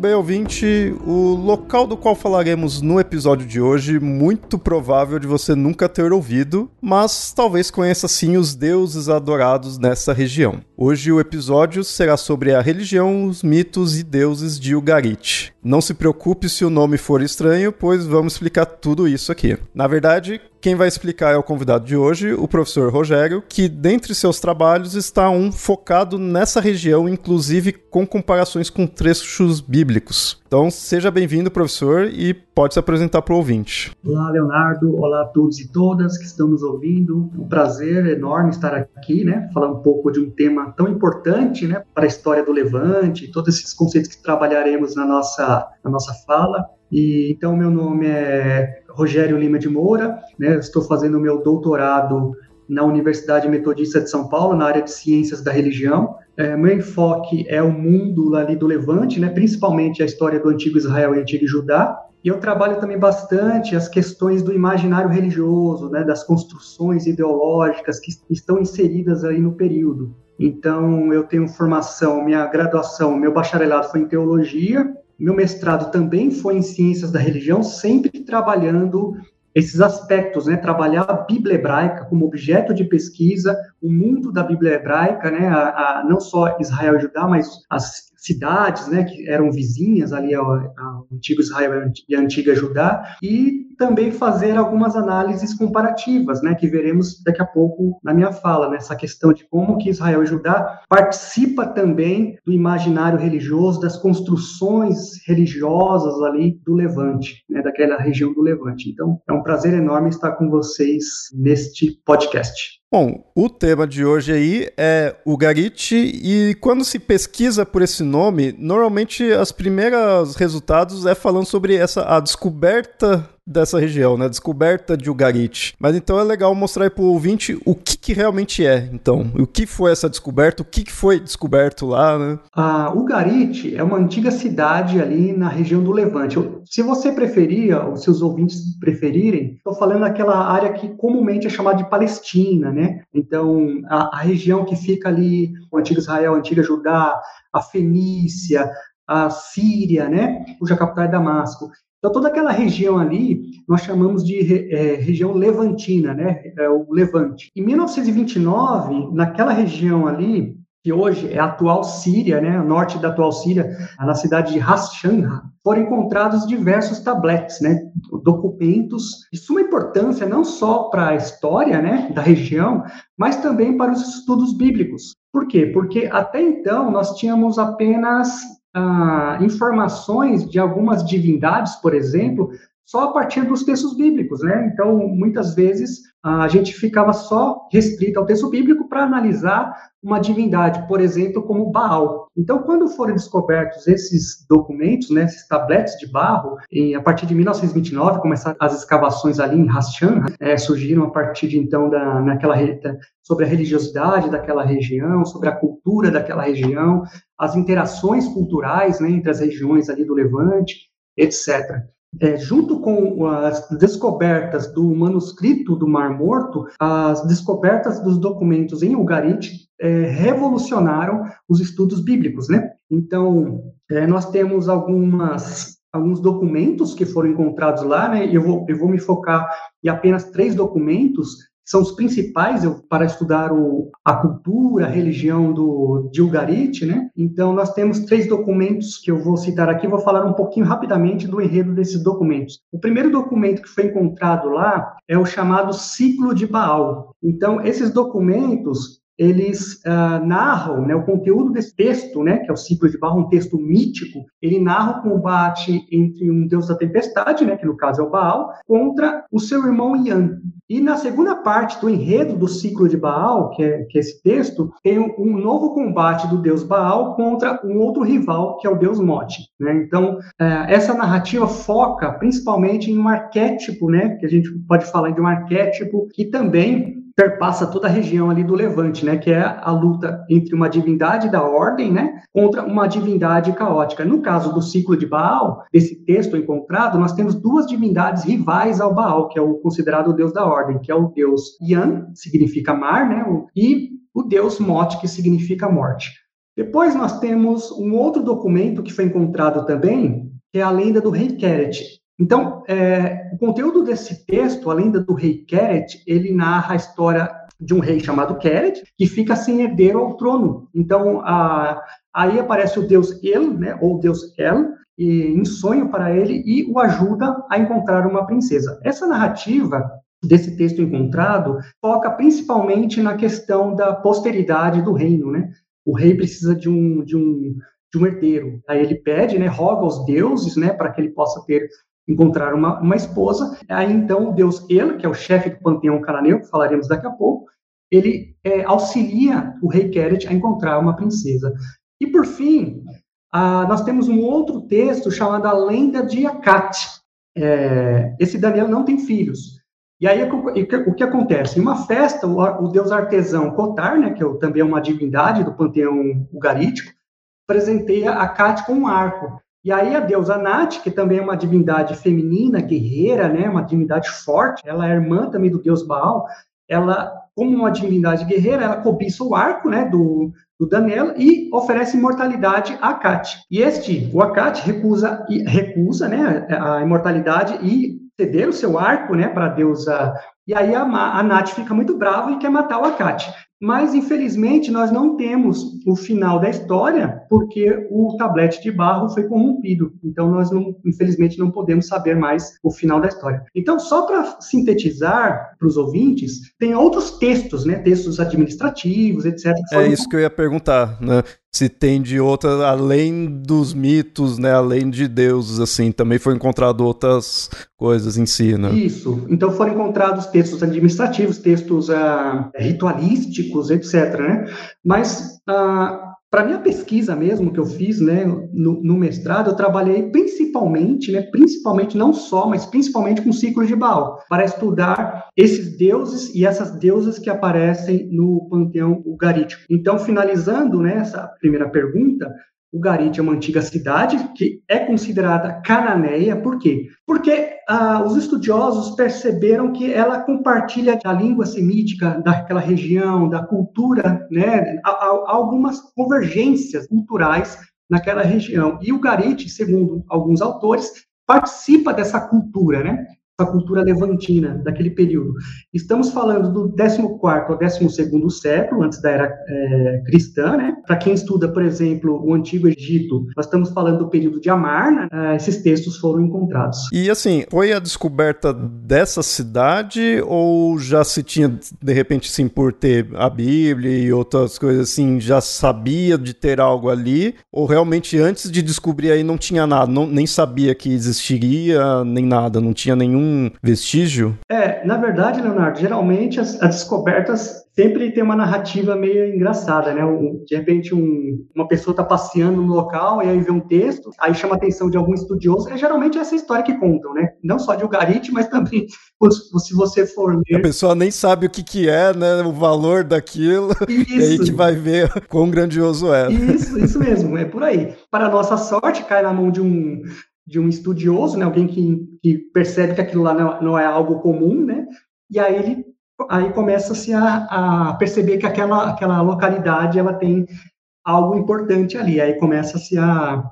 bem, ouvinte. O local do qual falaremos no episódio de hoje, muito provável de você nunca ter ouvido, mas talvez conheça sim os deuses adorados nessa região. Hoje o episódio será sobre a religião, os mitos e deuses de Ugarit. Não se preocupe se o nome for estranho, pois vamos explicar tudo isso aqui. Na verdade, quem vai explicar é o convidado de hoje, o professor Rogério, que dentre seus trabalhos está um focado nessa região, inclusive com comparações com trechos bíblicos. Então, seja bem-vindo, professor, e pode se apresentar para o ouvinte. Olá, Leonardo. Olá a todos e todas que estão nos ouvindo. Um prazer enorme estar aqui, né, falar um pouco de um tema tão importante, né, para a história do Levante, todos esses conceitos que trabalharemos na nossa, na nossa fala. E então meu nome é Rogério Lima de Moura, né? Estou fazendo o meu doutorado na Universidade Metodista de São Paulo na área de Ciências da Religião. É, meu enfoque é o mundo ali do Levante, né? Principalmente a história do antigo Israel e antigo Judá. E eu trabalho também bastante as questões do imaginário religioso, né, das construções ideológicas que estão inseridas aí no período. Então, eu tenho formação, minha graduação, meu bacharelado foi em teologia meu mestrado também foi em ciências da religião, sempre trabalhando esses aspectos, né? Trabalhar a Bíblia hebraica como objeto de pesquisa, o mundo da Bíblia hebraica, né? A, a, não só Israel e Judá, mas as cidades, né, que eram vizinhas ali ao, ao antigo Israel e a antiga Judá, e também fazer algumas análises comparativas, né, que veremos daqui a pouco na minha fala, nessa questão de como que Israel e Judá participa também do imaginário religioso, das construções religiosas ali do Levante, né, daquela região do Levante. Então, é um prazer enorme estar com vocês neste podcast. Bom, o tema de hoje aí é o Garit e quando se pesquisa por esse nome, normalmente as primeiras resultados é falando sobre essa a descoberta dessa região, né? Descoberta de Ugarit. Mas então é legal mostrar para o ouvinte o que, que, realmente é, então. O que foi essa descoberta, o que, que foi descoberto lá, né? A Ugarit é uma antiga cidade ali na região do Levante. Se você preferia, ou se os ouvintes preferirem, estou falando daquela área que comumente é chamada de Palestina, né? Então, a, a região que fica ali, o antigo Israel, a antiga Judá, a Fenícia, a Síria, né, cuja capital é Damasco. Então, toda aquela região ali, nós chamamos de é, região levantina, né? É o Levante. Em 1929, naquela região ali, que hoje é a atual Síria, né, o norte da atual Síria, na cidade de Hashanha, foram encontrados diversos tabletes, né, documentos de suma importância não só para a história, né, da região, mas também para os estudos bíblicos. Por quê? Porque até então nós tínhamos apenas ah, informações de algumas divindades, por exemplo, só a partir dos textos bíblicos, né? Então, muitas vezes a gente ficava só restrito ao texto bíblico para analisar uma divindade, por exemplo, como Baal. Então, quando foram descobertos esses documentos, né, esses tabletes de barro, em, a partir de 1929 começaram as escavações ali em Hashan, é, surgiram a partir de então da naquela sobre a religiosidade daquela região, sobre a cultura daquela região, as interações culturais né, entre as regiões ali do Levante, etc é, junto com as descobertas do manuscrito do Mar Morto, as descobertas dos documentos em Ugarit é, revolucionaram os estudos bíblicos, né? Então, é, nós temos algumas alguns documentos que foram encontrados lá, né? Eu vou, eu vou me focar em apenas três documentos são os principais para estudar o, a cultura, a religião do, de Ugarit, né? Então, nós temos três documentos que eu vou citar aqui, vou falar um pouquinho rapidamente do enredo desses documentos. O primeiro documento que foi encontrado lá é o chamado Ciclo de Baal. Então, esses documentos, eles uh, narram né, o conteúdo desse texto, né, que é o ciclo de Barro, um texto mítico, ele narra o combate entre um deus da tempestade, né, que no caso é o Baal, contra o seu irmão Ian. E na segunda parte do enredo do ciclo de Baal, que é, que é esse texto, tem um, um, novo combate do deus Baal contra um outro rival, que é o deus Mote. Né? Então, uh, essa narrativa foca principalmente em um arquétipo, né, que a gente pode falar de um arquétipo que também perpassa toda a região ali do Levante, né, que é a luta entre uma divindade da ordem, né, contra uma divindade caótica. No caso do ciclo de Baal, desse texto encontrado, nós temos duas divindades rivais ao Baal, que é o considerado o deus da ordem, que é o deus Yan, significa mar, né, e o deus Mot, que significa morte. Depois nós temos um outro documento que foi encontrado também, que é a lenda do rei Keret. Então, é, o conteúdo desse texto, a lenda do rei Keret, ele narra a história de um rei chamado Keret, que fica sem herdeiro ao trono. Então, a, aí aparece o deus El, né, ou deus El, e, em sonho para ele e o ajuda a encontrar uma princesa. Essa narrativa desse texto encontrado foca principalmente na questão da posteridade do reino, né? O rei precisa de um, de um, de um herdeiro. Aí ele pede, né, roga aos deuses, né, para que ele possa ter encontrar uma, uma esposa. Aí então o deus El, que é o chefe do panteão cananeu, que falaremos daqui a pouco, ele é, auxilia o rei Keret a encontrar uma princesa. E por fim, ah, nós temos um outro texto chamado A Lenda de Akat. É, esse Daniel não tem filhos. E aí o que acontece? Em uma festa, o, o deus artesão Kotar, né, que é, também é uma divindade do panteão ugarítico, presenteia Akat com um arco. E aí a deusa Nat, que também é uma divindade feminina, guerreira, né, uma divindade forte, ela é irmã também do deus Baal, ela, como uma divindade guerreira, ela cobiça o arco, né, do, do Daniel e oferece imortalidade a Akat. E este, o Akat, recusa, recusa né, a imortalidade e ceder o seu arco, né, para a deusa. E aí a, a Nath fica muito brava e quer matar o Akat. Mas, infelizmente, nós não temos o final da história, porque o tablete de barro foi corrompido. Então, nós, não, infelizmente, não podemos saber mais o final da história. Então, só para sintetizar para os ouvintes, tem outros textos, né? Textos administrativos, etc. É isso que eu ia perguntar, né? Se tem de outras, além dos mitos, né, além de deuses, assim, também foi encontrado outras coisas em si, né? Isso. Então foram encontrados textos administrativos, textos uh, ritualísticos, etc. Né? Mas uh, para minha pesquisa mesmo que eu fiz, né, no, no, mestrado, eu trabalhei principalmente, né, principalmente não só, mas principalmente com ciclos de Baal, para estudar esses deuses e essas deusas que aparecem no panteão ugarítico. Então, finalizando né, essa primeira pergunta, Ugarit é uma antiga cidade que é considerada cananeia, por quê? Porque ah, os estudiosos perceberam que ela compartilha a língua semítica daquela região, da cultura, né, algumas convergências culturais naquela região. E o Garit, segundo alguns autores, participa dessa cultura, né? A cultura levantina daquele período. Estamos falando do 14 ao 12 século, antes da era é, cristã, né? Para quem estuda, por exemplo, o Antigo Egito, nós estamos falando do período de Amarna, né? esses textos foram encontrados. E assim, foi a descoberta dessa cidade ou já se tinha, de repente, sim, por ter a Bíblia e outras coisas assim, já sabia de ter algo ali? Ou realmente antes de descobrir aí não tinha nada, não, nem sabia que existiria, nem nada, não tinha nenhum vestígio? É, na verdade, Leonardo, geralmente as, as descobertas sempre tem uma narrativa meio engraçada, né? Um, de repente, um, uma pessoa está passeando no local e aí vê um texto, aí chama a atenção de algum estudioso. É geralmente essa história que contam, né? Não só de Ugarit, mas também se você for ler. A pessoa nem sabe o que, que é, né? O valor daquilo. Isso. E aí que vai ver quão grandioso é. Isso, isso mesmo, é por aí. Para nossa sorte, cai na mão de um de um estudioso, né, alguém que, que percebe que aquilo lá não, não, é algo comum, né, e aí ele aí começa-se a, a, perceber que aquela, aquela localidade ela tem algo importante ali, aí começa-se a,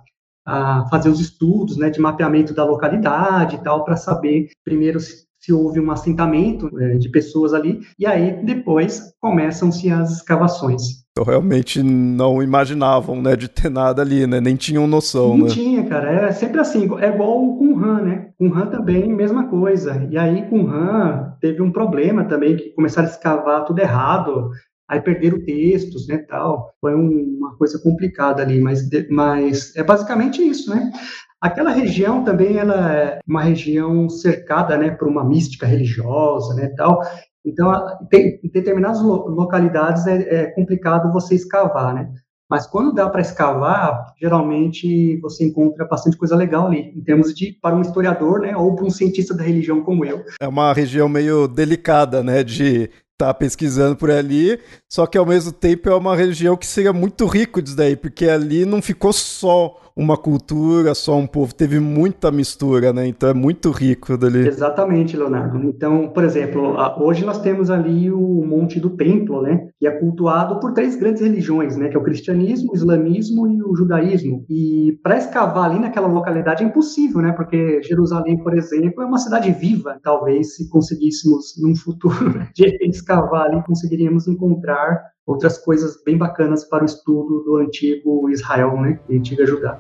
a fazer os estudos, né, de mapeamento da localidade e tal, para saber primeiro se, se, houve um assentamento é, de pessoas ali, e aí depois começam-se as escavações. Então realmente não imaginavam, né, de ter nada ali, né? Nem tinham noção, não né? tinha, cara. É sempre assim, é igual o Qumran, né? Qumran também, mesma coisa. E aí Qumran teve um problema também, que começaram a escavar tudo errado, aí perderam textos, né, tal. Foi um, uma coisa complicada ali, mas, mas é basicamente isso, né? Aquela região também ela é uma região cercada, né, por uma mística religiosa, né, tal. Então, em determinadas localidades é, é complicado você escavar, né? Mas quando dá para escavar, geralmente você encontra bastante coisa legal ali, em termos de para um historiador, né, ou para um cientista da religião como eu. É uma região meio delicada, né, de estar tá pesquisando por ali, só que ao mesmo tempo é uma região que seria muito rico disso daí, porque ali não ficou só uma cultura, só um povo, teve muita mistura, né? Então é muito rico dali. Exatamente, Leonardo. Então, por exemplo, hoje nós temos ali o Monte do Templo, né? Que é cultuado por três grandes religiões, né? Que é o cristianismo, o islamismo e o judaísmo. E para escavar ali naquela localidade é impossível, né? Porque Jerusalém, por exemplo, é uma cidade viva. Talvez se conseguíssemos num futuro de escavar ali, conseguiríamos encontrar outras coisas bem bacanas para o estudo do antigo Israel, né, antiga Judá.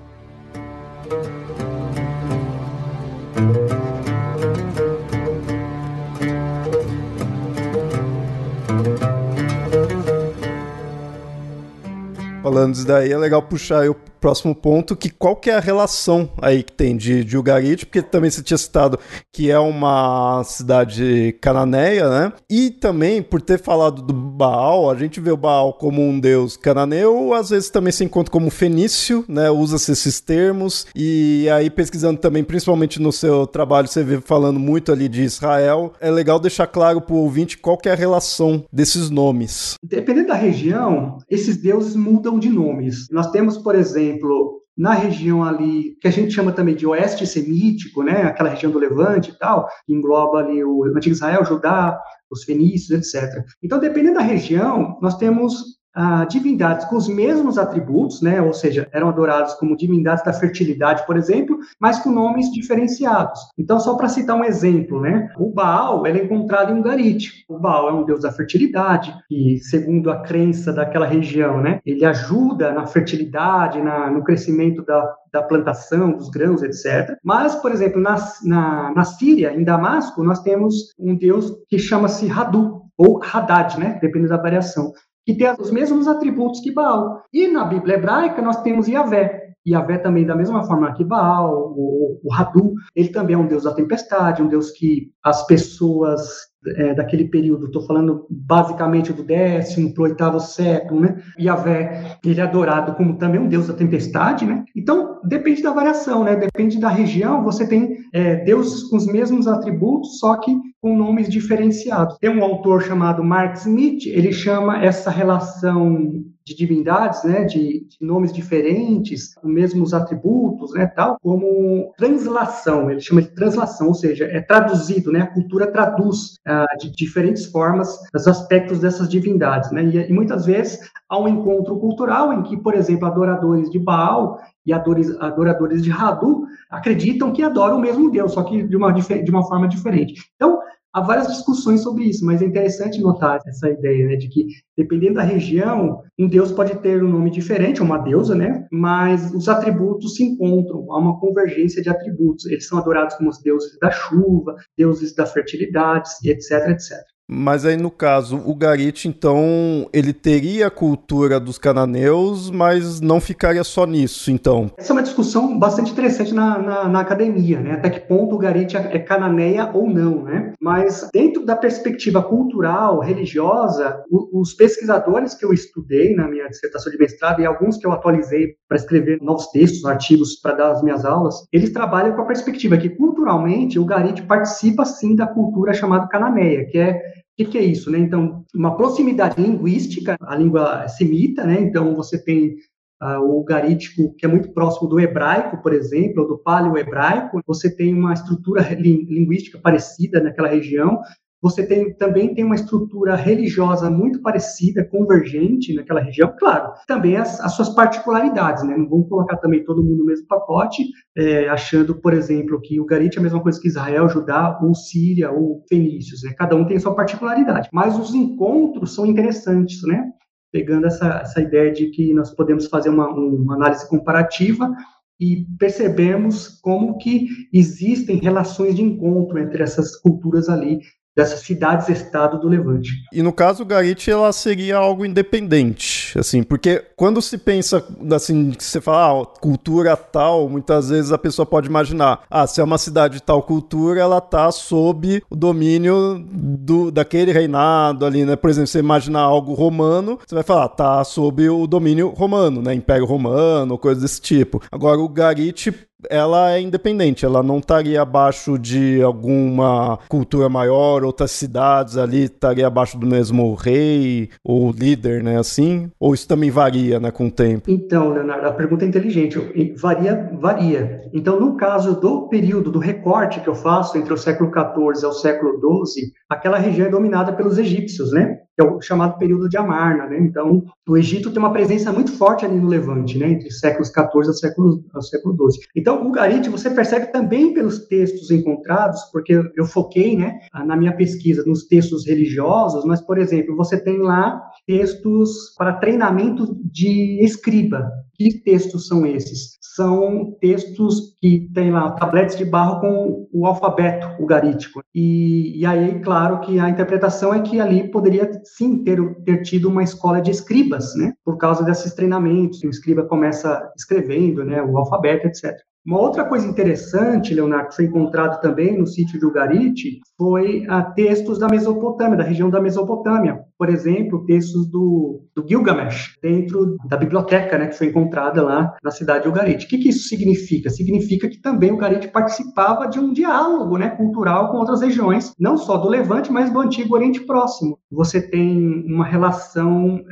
Falando disso daí, é legal puxar o próximo ponto, que qual que é a relação aí que tem de, de Ugarit, porque também você tinha citado que é uma cidade cananeia, né? E também, por ter falado do Baal, a gente vê o Baal como um deus cananeu, às vezes também se encontra como fenício, né? Usa-se esses termos, e aí pesquisando também, principalmente no seu trabalho, você vê falando muito ali de Israel, é legal deixar claro para o ouvinte qual que é a relação desses nomes. Dependendo da região, esses deuses mudam de nomes. Nós temos, por exemplo, exemplo, na região ali, que a gente chama também de oeste semítico, né, aquela região do Levante e tal, que engloba ali o antigo Israel, Judá, os fenícios, etc. Então, dependendo da região, nós temos ah, divindades com os mesmos atributos, né? ou seja, eram adorados como divindades da fertilidade, por exemplo, mas com nomes diferenciados. Então, só para citar um exemplo, né? o Baal é encontrado em Ugarit. O Baal é um deus da fertilidade, e segundo a crença daquela região, né? ele ajuda na fertilidade, na, no crescimento da, da plantação, dos grãos, etc. Mas, por exemplo, na, na, na Síria, em Damasco, nós temos um deus que chama-se Hadu, ou Haddad, né? dependendo da variação que tem os mesmos atributos que Baal. E na Bíblia hebraica nós temos Yahvé. Yahvé também, da mesma forma que Baal, o, o Hadu, ele também é um deus da tempestade, um deus que as pessoas é, daquele período, estou falando basicamente do décimo para o oitavo século, né? Yahvé, ele é adorado como também um deus da tempestade, né? Então, depende da variação, né? Depende da região, você tem é, deuses com os mesmos atributos, só que com nomes diferenciados. Tem um autor chamado Mark Smith, ele chama essa relação de divindades, né, de, de, nomes diferentes, com mesmos atributos, né, tal, como translação, ele chama de translação, ou seja, é traduzido, né, a cultura traduz ah, de diferentes formas os aspectos dessas divindades, né, e, e, muitas vezes há um encontro cultural em que, por exemplo, adoradores de Baal e adoradores de Hadu acreditam que adoram o mesmo Deus, só que de uma, de uma forma diferente. Então, há várias discussões sobre isso, mas é interessante notar essa ideia, né, de que dependendo da região, um deus pode ter um nome diferente, uma deusa, né, mas os atributos se encontram, há uma convergência de atributos. Eles são adorados como os deuses da chuva, deuses da fertilidade, etc, etc. Mas aí, no caso, o Garit, então, ele teria a cultura dos cananeus, mas não ficaria só nisso, então. Essa é uma discussão bastante interessante na, na, na academia, né? Até que ponto o Garit é, é cananeia ou não, né? Mas, dentro da perspectiva cultural, religiosa, os pesquisadores que eu estudei na minha dissertação de mestrado e alguns que eu atualizei para escrever novos textos, artigos para dar as minhas aulas, eles trabalham com a perspectiva que, culturalmente, o Garit participa, sim, da cultura chamada cananeia, que é o que, que, é isso, né? Então, uma proximidade linguística, a língua semita, né? Então, você tem uh, o garítico, que é muito próximo do hebraico, por exemplo, ou do paleo-hebraico. Você tem uma estrutura linguística parecida naquela região. Você tem, também tem uma estrutura religiosa muito parecida, convergente naquela região, claro, também as, as suas particularidades, né? Não vamos colocar também todo mundo no mesmo pacote, é, achando, por exemplo, que o Garit é a mesma coisa que Israel, Judá, ou Síria, ou Fenícios, né? Cada um tem sua particularidade, mas os encontros são interessantes, né? Pegando essa, essa ideia de que nós podemos fazer uma, uma análise comparativa e percebemos como que existem relações de encontro entre essas culturas ali dessas cidades-estado do Levante. E no caso, Garit, ela seria algo independente, assim, porque quando se pensa, assim, você fala, ah, cultura tal, muitas vezes a pessoa pode imaginar, ah, se é uma cidade de tal cultura, ela tá sob o domínio do, daquele reinado ali, né? Por exemplo, você imaginar algo romano, você vai falar, tá sob o domínio romano, né? Império Romano, coisa desse tipo. Agora, o Garit ela é independente, ela não estaria abaixo de alguma cultura maior, outras cidades ali estaria abaixo do mesmo rei ou líder, né, assim? Ou isso também varia, né, com o tempo? Então, Leonardo, a pergunta é inteligente. Varia, varia. Então, no caso do período do recorte que eu faço entre o século XIV ao século XII, aquela região é dominada pelos egípcios, né? Que é o chamado período de Amarna, né? Então, o Egito tem uma presença muito forte ali no Levante, né? Entre séculos 14 ao século, ao século 12. Então, o Garit você percebe também pelos textos encontrados, porque eu foquei, né, na minha pesquisa nos textos religiosos, mas, por exemplo, você tem lá textos para treinamento de escriba. Que textos são esses? São textos que tem lá tabletes de barro com o alfabeto ugarítico. E, e aí, claro que a interpretação é que ali poderia sim ter, ter tido uma escola de escribas, né? Por causa desses treinamentos. O escriba começa escrevendo, né? O alfabeto, etc. Uma outra coisa interessante, Leonardo, que foi encontrado também no sítio de Ugarit, foi a textos da Mesopotâmia, da região da Mesopotâmia. Por exemplo, textos do, do Gilgamesh, dentro da biblioteca né, que foi encontrada lá na cidade de Ugarit. O que, que isso significa? Significa que também Ugarit participava de um diálogo né, cultural com outras regiões, não só do Levante, mas do Antigo Oriente Próximo. Você tem uma relação...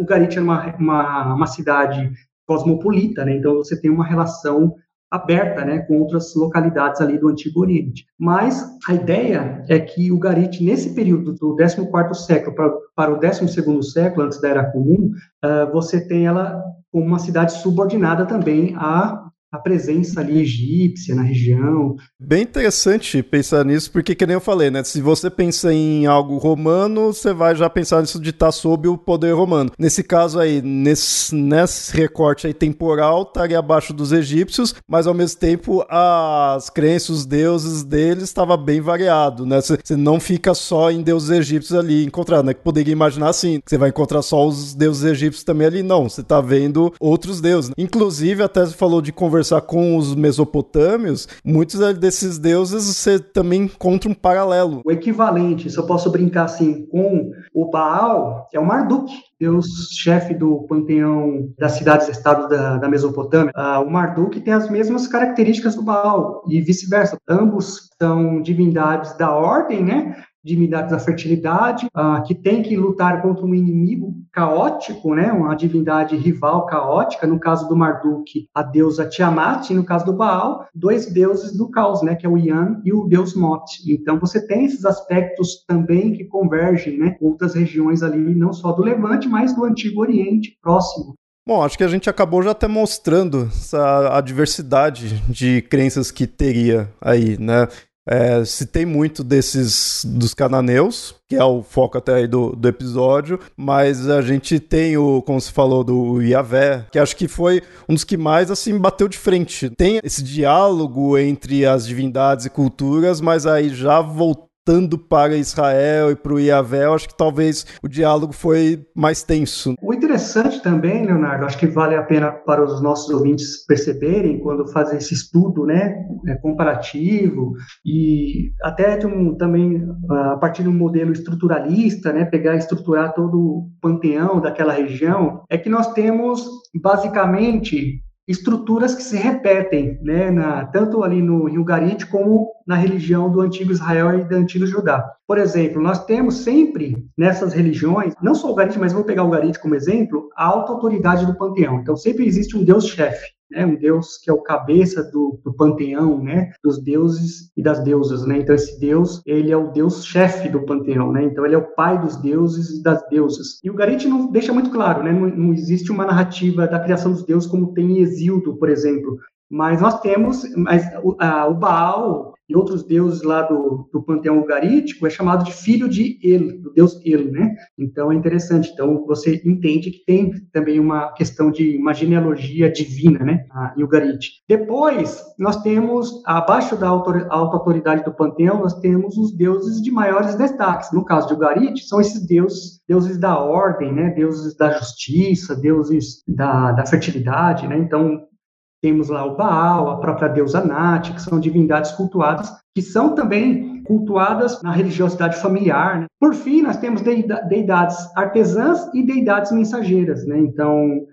Ugarit é uma, uma, uma cidade cosmopolita, né? então você tem uma relação aberta né, com outras localidades ali do Antigo Oriente. Mas a ideia é que o Garit, nesse período do 14º século para, para o 12º século, antes da Era Comum, uh, você tem ela como uma cidade subordinada também a a presença ali egípcia na região. Bem interessante pensar nisso, porque que nem eu falei, né? Se você pensa em algo romano, você vai já pensar nisso de estar sob o poder romano. Nesse caso aí, nesse, nesse recorte aí temporal, estaria abaixo dos egípcios, mas ao mesmo tempo as crenças, os deuses deles estava bem variado, né? Você não fica só em deuses egípcios ali encontrado, né? Que poderia imaginar assim, você vai encontrar só os deuses egípcios também ali, não. Você está vendo outros deuses. Inclusive, até você falou de conversão conversar com os mesopotâmios, muitos desses deuses você também encontra um paralelo. O equivalente, se eu posso brincar assim, com o Baal, é o Marduk, deus-chefe do panteão das cidades-estados da, da, Mesopotâmia. Ah, o Marduk tem as mesmas características do Baal e vice-versa. Ambos são divindades da ordem, né? Divindades da fertilidade, uh, que tem que lutar contra um inimigo caótico, né, uma divindade rival caótica, no caso do Marduk, a deusa Tiamat, e no caso do Baal, dois deuses do caos, né, que é o Yan e o deus Mot. Então você tem esses aspectos também que convergem, né, outras regiões ali, não só do Levante, mas do Antigo Oriente próximo. Bom, acho que a gente acabou já até mostrando essa, a diversidade de crenças que teria aí, né? É, tem muito desses dos cananeus, que é o foco até aí do, do episódio, mas a gente tem o, como se falou, do Iavé, que acho que foi um dos que mais assim bateu de frente. Tem esse diálogo entre as divindades e culturas, mas aí já voltou voltando para Israel e para o Iavé, eu acho que talvez o diálogo foi mais tenso. O interessante também, Leonardo, acho que vale a pena para os nossos ouvintes perceberem quando fazem esse estudo, né, é, comparativo e até um, também a partir de um modelo estruturalista, né, pegar e estruturar todo o panteão daquela região, é que nós temos basicamente estruturas que se repetem, né, na, tanto ali no Rio Garit como na religião do antigo Israel e do antigo Judá. Por exemplo, nós temos sempre nessas religiões, não só o Garit, mas vou pegar o Garit como exemplo, a alta autoridade do panteão. Então sempre existe um deus-chefe. Né, um deus que é o cabeça do, do panteão, né, dos deuses e das deusas, né, então esse deus, ele é o deus chefe do panteão, né, então ele é o pai dos deuses e das deusas. E o Garit não deixa muito claro, né, não, não existe uma narrativa da criação dos deuses como tem em Exildo, por exemplo, mas nós temos, mas o, o Baal e outros deuses lá do, do panteão ugarítico é chamado de filho de El, do deus El, né? Então é interessante. Então você entende que tem também uma questão de uma genealogia divina, né? Em Ugarit. Depois nós temos abaixo da alta autoridade do panteão nós temos os deuses de maiores destaques. No caso de Ugarit são esses deuses, deuses da ordem, né? Deuses da justiça, deuses da, da fertilidade, né? Então temos lá o Baal, a própria deusa Nat, que são divindades cultuadas, que são também cultuadas na religiosidade familiar. Né? Por fim, nós temos deidades artesãs e deidades mensageiras. Né? Então,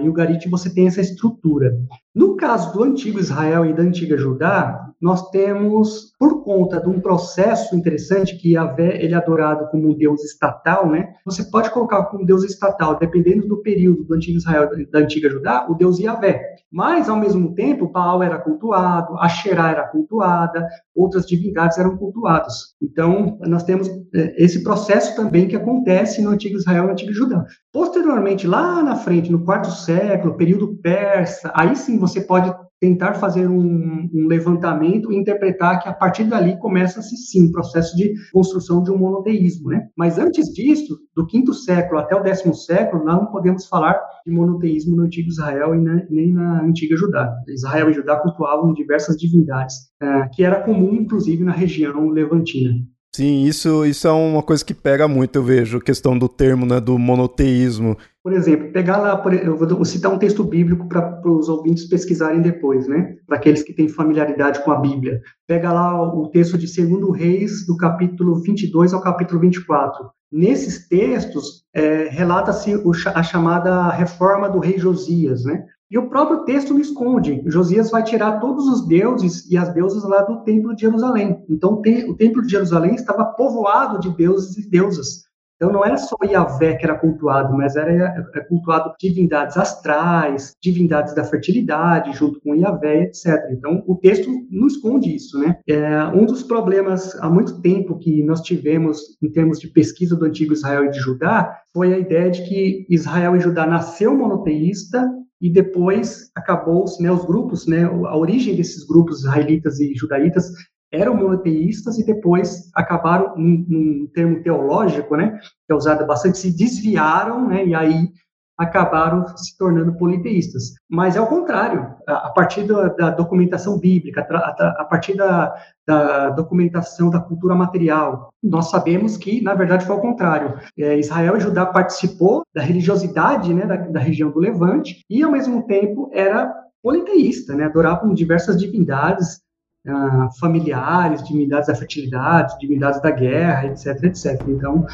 em Ugarit você tem essa estrutura. No caso do antigo Israel e da antiga Judá, nós temos, por conta de um processo interessante, que Yahvé ele é adorado como um deus estatal, né? Você pode colocar como deus estatal, dependendo do período do antigo Israel da antiga Judá, o deus Yahvé. Mas, ao mesmo tempo, Baal era cultuado, Asherá era cultuada, outras divindades eram cultuadas. Então, nós temos é, esse processo também que acontece no antigo Israel e no antigo Judá. Posteriormente, lá na frente, no quarto século, período persa, aí sim você pode tentar fazer um, um, levantamento e interpretar que a partir dali começa-se sim o processo de construção de um monoteísmo, né? Mas antes disso, do quinto século até o décimo século, não podemos falar de monoteísmo no antigo Israel e nem na antiga Judá. Israel e Judá cultuavam diversas divindades, uh, que era comum inclusive na região levantina. Sim, isso, isso é uma coisa que pega muito, eu vejo, a questão do termo, né, do monoteísmo. Por exemplo, pegar lá, eu vou citar um texto bíblico para os ouvintes pesquisarem depois, né, para aqueles que têm familiaridade com a Bíblia. Pega lá o texto de 2 Reis, do capítulo 22 ao capítulo 24. Nesses textos, é, relata-se a chamada reforma do rei Josias, né? E o próprio texto não esconde. Josias vai tirar todos os deuses e as deusas lá do templo de Jerusalém. Então, o templo de Jerusalém estava povoado de deuses e deusas. Então, não era só Yahvé que era cultuado, mas era é, cultuado divindades astrais, divindades da fertilidade, junto com Yahvé, etc. Então, o texto não esconde isso, né? É, um dos problemas há muito tempo que nós tivemos em termos de pesquisa do antigo Israel e de Judá foi a ideia de que Israel e Judá nasceu monoteísta e depois acabou-se, né, os grupos, né, a origem desses grupos israelitas e judaítas eram monoteístas e depois acabaram, num, num termo teológico, né, que é usado bastante, se desviaram, né, e aí acabaram se tornando politeístas. Mas é o contrário, a partir da, da documentação bíblica, a, a partir da, da, documentação da cultura material, nós sabemos que, na verdade, foi o contrário. É, Israel e Judá participou da religiosidade né, da, da região do Levante e, ao mesmo tempo, era politeísta, né, adoravam diversas divindades, ah, familiares, divindades da fertilidade, divindades da guerra, etc, etc. Então,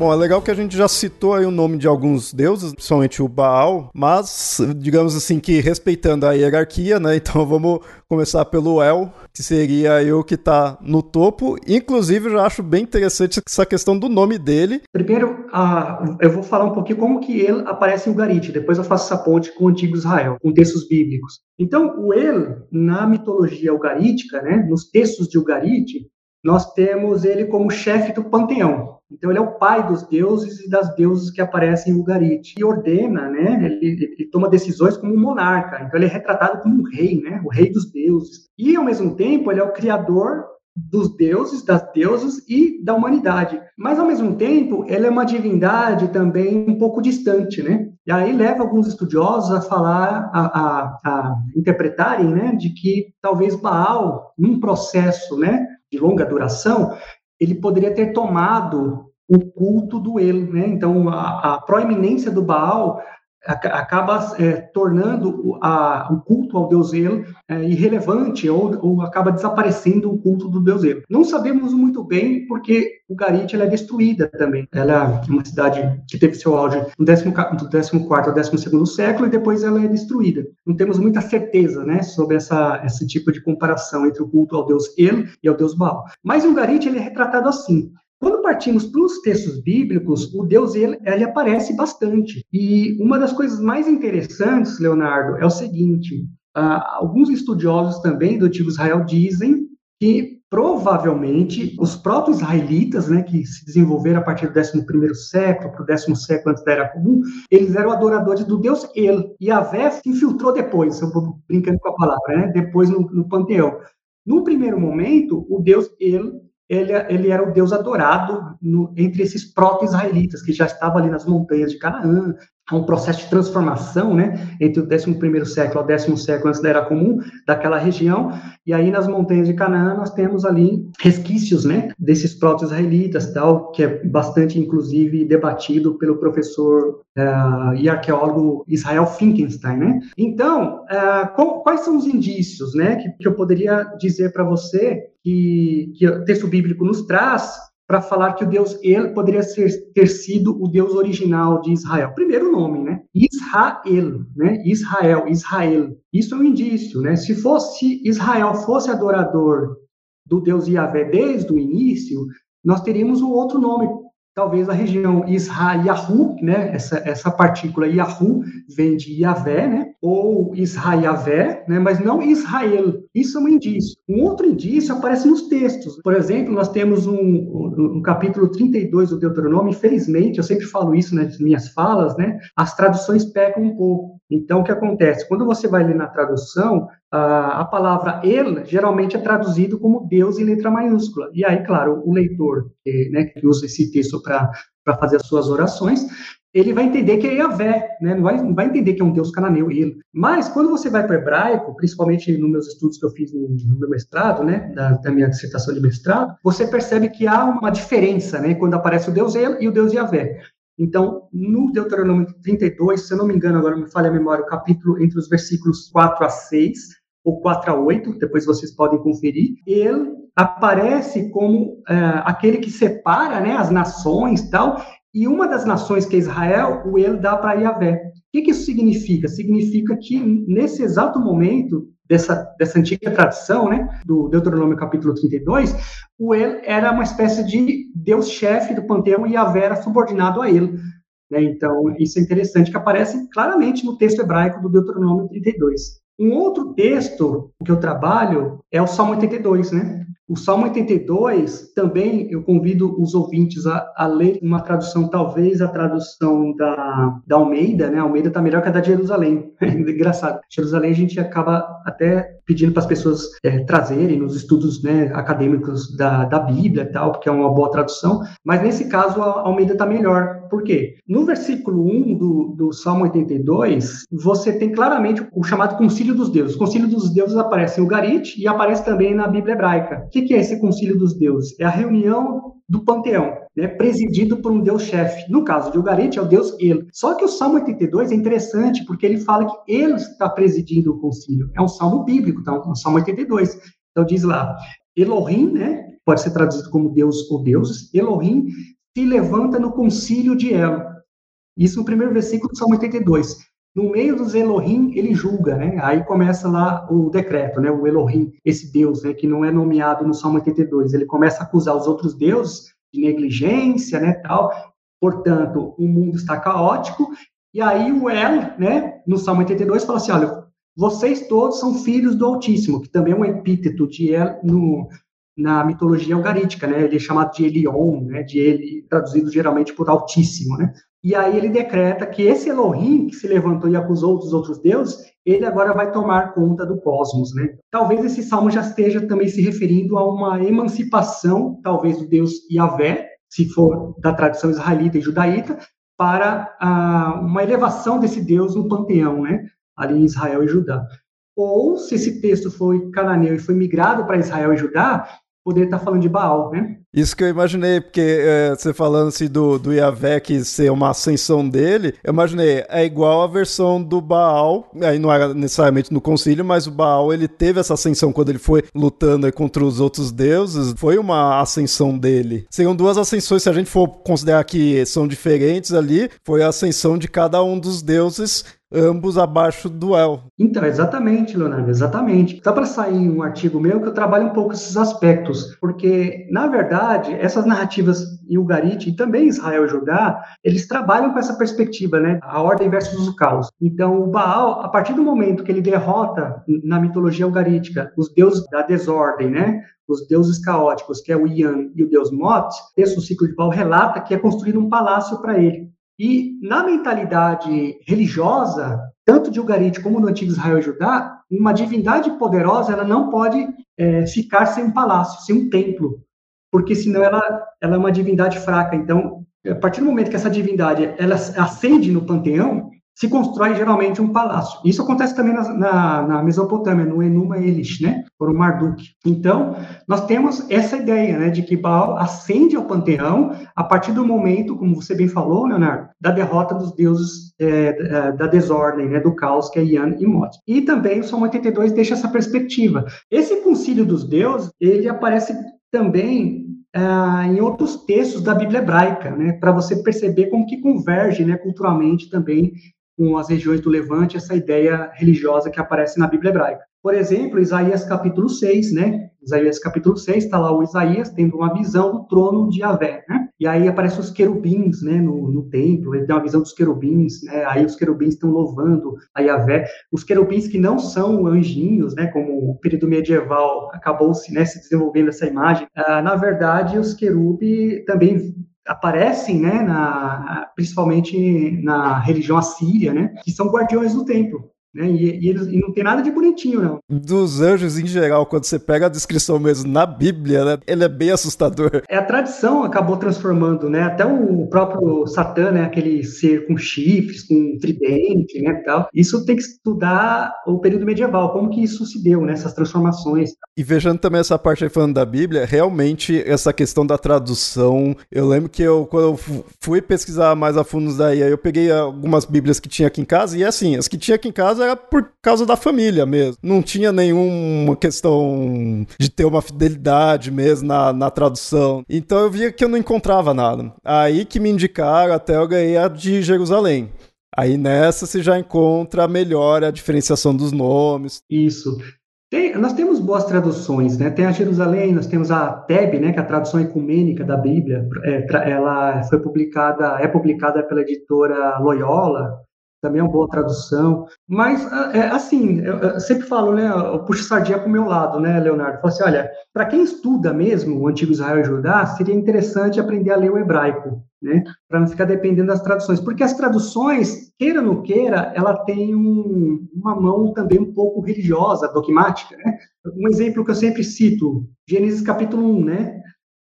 Bom, é legal que a gente já citou aí o nome de alguns deuses, principalmente o Baal, mas, digamos assim, que respeitando a hierarquia, né? Então vamos começar pelo El, que seria aí o que está no topo. Inclusive, eu já acho bem interessante essa questão do nome dele. Primeiro, eu vou falar um pouquinho como que ele aparece em Ugarit, depois eu faço essa ponte com o Antigo Israel, com textos bíblicos. Então, o El, na mitologia ugarítica, né, nos textos de Ugarit, nós temos ele como chefe do panteão. Então, ele é o pai dos deuses e das deusas que aparecem em Ugarit. E ordena, né? Ele, ele, toma decisões como um monarca. Então, ele é retratado como um rei, né? O rei dos deuses. E, ao mesmo tempo, ele é o criador dos deuses, das deusas e da humanidade. Mas, ao mesmo tempo, ele é uma divindade também um pouco distante, né? E aí leva alguns estudiosos a falar, a, a, a interpretarem, né, de que talvez Baal, num processo, né, de longa duração, ele poderia ter tomado o culto do El, né? Então, a, a proeminência do Baal acaba é, tornando a, o culto ao deus El é, irrelevante ou, ou, acaba desaparecendo o culto do deus El. Não sabemos muito bem porque o Garit é destruída também. Ela é uma cidade que teve seu auge no 14 ao 12 século e depois ela é destruída. Não temos muita certeza né, sobre essa, esse tipo de comparação entre o culto ao deus El e ao deus Baal. Mas o Garit ele é retratado assim. Quando partimos para os textos bíblicos, o Deus ele, ele, aparece bastante. E uma das coisas mais interessantes, Leonardo, é o seguinte: uh, alguns estudiosos também do antigo Israel dizem que provavelmente os próprios israelitas, né, que se desenvolveram a partir do 11 século para o décimo século antes da Era Comum, eles eram adoradores do Deus El. E a Vé se infiltrou depois, eu vou brincando com a palavra, né, depois no, no panteão. No primeiro momento, o Deus El ele, ele era o Deus adorado no, entre esses proto-israelitas, que já estavam ali nas montanhas de Canaã, um processo de transformação, né, entre o 11º século ao décimo século antes da Era Comum, daquela região, e aí nas montanhas de Canaã nós temos ali resquícios, né, desses proto-israelitas, tal, que é bastante, inclusive, debatido pelo professor uh, e arqueólogo Israel Finkenstein, né. Então, uh, qual, quais são os indícios, né, que, que eu poderia dizer para você que, que o texto bíblico nos traz para falar que o Deus ele poderia ser, ter sido o Deus original de Israel. Primeiro nome, né? Israel, né? Israel, Israel. Isso é um indício, né? Se fosse Israel fosse adorador do Deus Yahvé desde o início, nós teríamos um outro nome talvez a região Israyahu, né, essa, essa partícula Yahu vem de Yahvé, né, ou Israyavé, né, mas não Israel. Isso é um indício. Um outro indício aparece nos textos. Por exemplo, nós temos um, um, um capítulo 32 do Deuteronômio, infelizmente, eu sempre falo isso nas minhas falas, né, as traduções pecam um pouco. Então, o que acontece? Quando você vai ler na tradução, a, a palavra El geralmente é traduzido como Deus em letra maiúscula. E aí, claro, o leitor que, né, que usa esse texto para fazer as suas orações, ele vai entender que é Yahvé, né? não, vai, não vai entender que é um deus cananeu, ele. Mas quando você vai para o hebraico, principalmente nos meus estudos que eu fiz no, no meu mestrado, né, da, da, minha dissertação de mestrado, você percebe que há uma diferença né, quando aparece o deus El e o deus Yahvé. Então, no Deuteronômio 32, se eu não me engano, agora me falha a memória, o capítulo entre os versículos 4 a 6, ou 4 a 8, depois vocês podem conferir, ele aparece como é, aquele que separa né, as nações tal, e uma das nações que é Israel, o ele dá para Yahvé. O que, que isso significa? Significa que nesse exato momento dessa, dessa antiga tradição, né, do Deuteronômio capítulo 32, o El era uma espécie de deus-chefe do panteão e Yahvé era subordinado a ele. Né? Então, isso é interessante, que aparece claramente no texto hebraico do Deuteronômio 32. Um outro texto que eu trabalho é o Salmo 82, né? O Salmo 82, também eu convido os ouvintes a, a ler uma tradução, talvez a tradução da, da Almeida, né? A Almeida está melhor que a da Jerusalém. Engraçado. Jerusalém a gente acaba até pedindo para as pessoas é, trazerem nos estudos né, acadêmicos da, da Bíblia e tal, porque é uma boa tradução, mas nesse caso a Almeida está melhor. Por quê? No versículo 1 do, do Salmo 82, você tem claramente o chamado concílio dos deuses. O concílio dos deuses aparece em Ugarit e aparece também na Bíblia hebraica. O que é esse concílio dos deuses? É a reunião do panteão, né, presidido por um deus chefe. No caso de Ugarit, é o deus El. Só que o Salmo 82 é interessante porque ele fala que ele está presidindo o concílio. É um salmo bíblico, tá? um Salmo 82. Então diz lá, Elohim, né, pode ser traduzido como Deus ou deuses, Elohim se levanta no concílio de El. Isso no primeiro versículo do Salmo 82. No meio dos Elohim, ele julga, né? Aí começa lá o decreto, né? O Elohim, esse Deus, né? Que não é nomeado no Salmo 82. Ele começa a acusar os outros deuses de negligência, né? Tal. Portanto, o mundo está caótico. E aí o El, né? No Salmo 82 fala assim, olha, vocês todos são filhos do Altíssimo, que também é um epíteto de El no, na mitologia algarítica, né? Ele é chamado de Elion, né? De ele traduzido geralmente por Altíssimo, né? E aí ele decreta que esse Elohim que se levantou e acusou dos outros deuses, ele agora vai tomar conta do cosmos, né? Talvez esse salmo já esteja também se referindo a uma emancipação, talvez do deus Yahvé, se for da tradição israelita e judaíta, para ah, uma elevação desse deus no panteão, né? Ali em Israel e Judá. Ou, se esse texto foi cananeu e foi migrado para Israel e Judá, poderia estar falando de Baal, né? Isso que eu imaginei, porque é, você falando assim do, do Yavek ser uma ascensão dele, eu imaginei, é igual a versão do Baal, aí não era necessariamente no concílio, mas o Baal ele teve essa ascensão quando ele foi lutando contra os outros deuses, foi uma ascensão dele. Seriam duas ascensões, se a gente for considerar que são diferentes ali, foi a ascensão de cada um dos deuses ambos abaixo do El. Então, exatamente, Leonardo, exatamente. Dá para sair um artigo meu que eu trabalho um pouco esses aspectos, porque, na verdade, essas narrativas e o Garit, e também Israel Judá, eles trabalham com essa perspectiva, né? A ordem versus o caos. Então, o Baal, a partir do momento que ele derrota na mitologia algarítica os deuses da desordem, né? os deuses caóticos, que é o Ian e o deus Mot, esse ciclo de Baal relata que é construído um palácio para ele. E na mentalidade religiosa, tanto de Ugarit como no antigo Israel e Judá, uma divindade poderosa ela não pode é, ficar sem um palácio, sem um templo, porque senão ela, ela é uma divindade fraca. Então, a partir do momento que essa divindade ela ascende no panteão, se constrói geralmente um palácio. Isso acontece também na, na, na Mesopotâmia, no Enuma Elish, né? Por Marduk. Então, nós temos essa ideia, né, de que Baal ascende ao panteão a partir do momento, como você bem falou, Leonardo, da derrota dos deuses é, da desordem, né, do caos, que é Ian e Mot. E também o Salmo 82 deixa essa perspectiva. Esse concílio dos deuses, ele aparece também ah, em outros textos da Bíblia hebraica, né, para você perceber como que converge, né, culturalmente também com as regiões do Levante, essa ideia religiosa que aparece na Bíblia hebraica. Por exemplo, Isaías capítulo 6, né? Isaías capítulo 6, está lá o Isaías tendo uma visão do trono de Yahvé, né? E aí aparecem os querubins, né, no, no templo, ele tem uma visão dos querubins, né? Aí os querubins estão louvando a Yahvé. Os querubins que não são anjinhos, né, como o período medieval acabou-se, né, se desenvolvendo essa imagem. Ah, na verdade, os querubins também aparecem, né, na, principalmente na religião assíria, né, que são guardiões do templo. Né? E, e, eles, e não tem nada de bonitinho, não. Dos anjos em geral, quando você pega a descrição mesmo na Bíblia, né? Ele é bem assustador. É, a tradição acabou transformando, né? Até o próprio Satã, né? Aquele ser com chifres, com tridente, né? Tal. Isso tem que estudar o período medieval, como que isso se deu, né? Essas transformações. E vejando também essa parte aí falando da Bíblia, realmente essa questão da tradução, eu lembro que eu, quando eu fui pesquisar mais a fundo daí, eu peguei algumas Bíblias que tinha aqui em casa, e assim, as que tinha aqui em casa era por causa da família mesmo. Não tinha nenhuma questão de ter uma fidelidade mesmo na, na tradução. Então eu via que eu não encontrava nada. Aí que me indicaram, até eu ganhei a de Jerusalém. Aí nessa você já encontra melhor a diferenciação dos nomes. Isso. Tem, nós temos boas traduções, né? Tem a Jerusalém, nós temos a Teb, né? Que é a tradução ecumênica da Bíblia. É, ela foi publicada, é publicada pela editora Loyola também é uma boa tradução. Mas, é, assim, eu sempre falo, né, eu puxo sardinha para o meu lado, né, Leonardo? Eu falo assim, olha, para quem estuda mesmo o Antigo Israel e Judá, seria interessante aprender a ler o hebraico, né, para não ficar dependendo das traduções. Porque as traduções, queira ou não queira, ela tem um, uma mão também um pouco religiosa, dogmática, né? Um exemplo que eu sempre cito, Gênesis capítulo 1, né?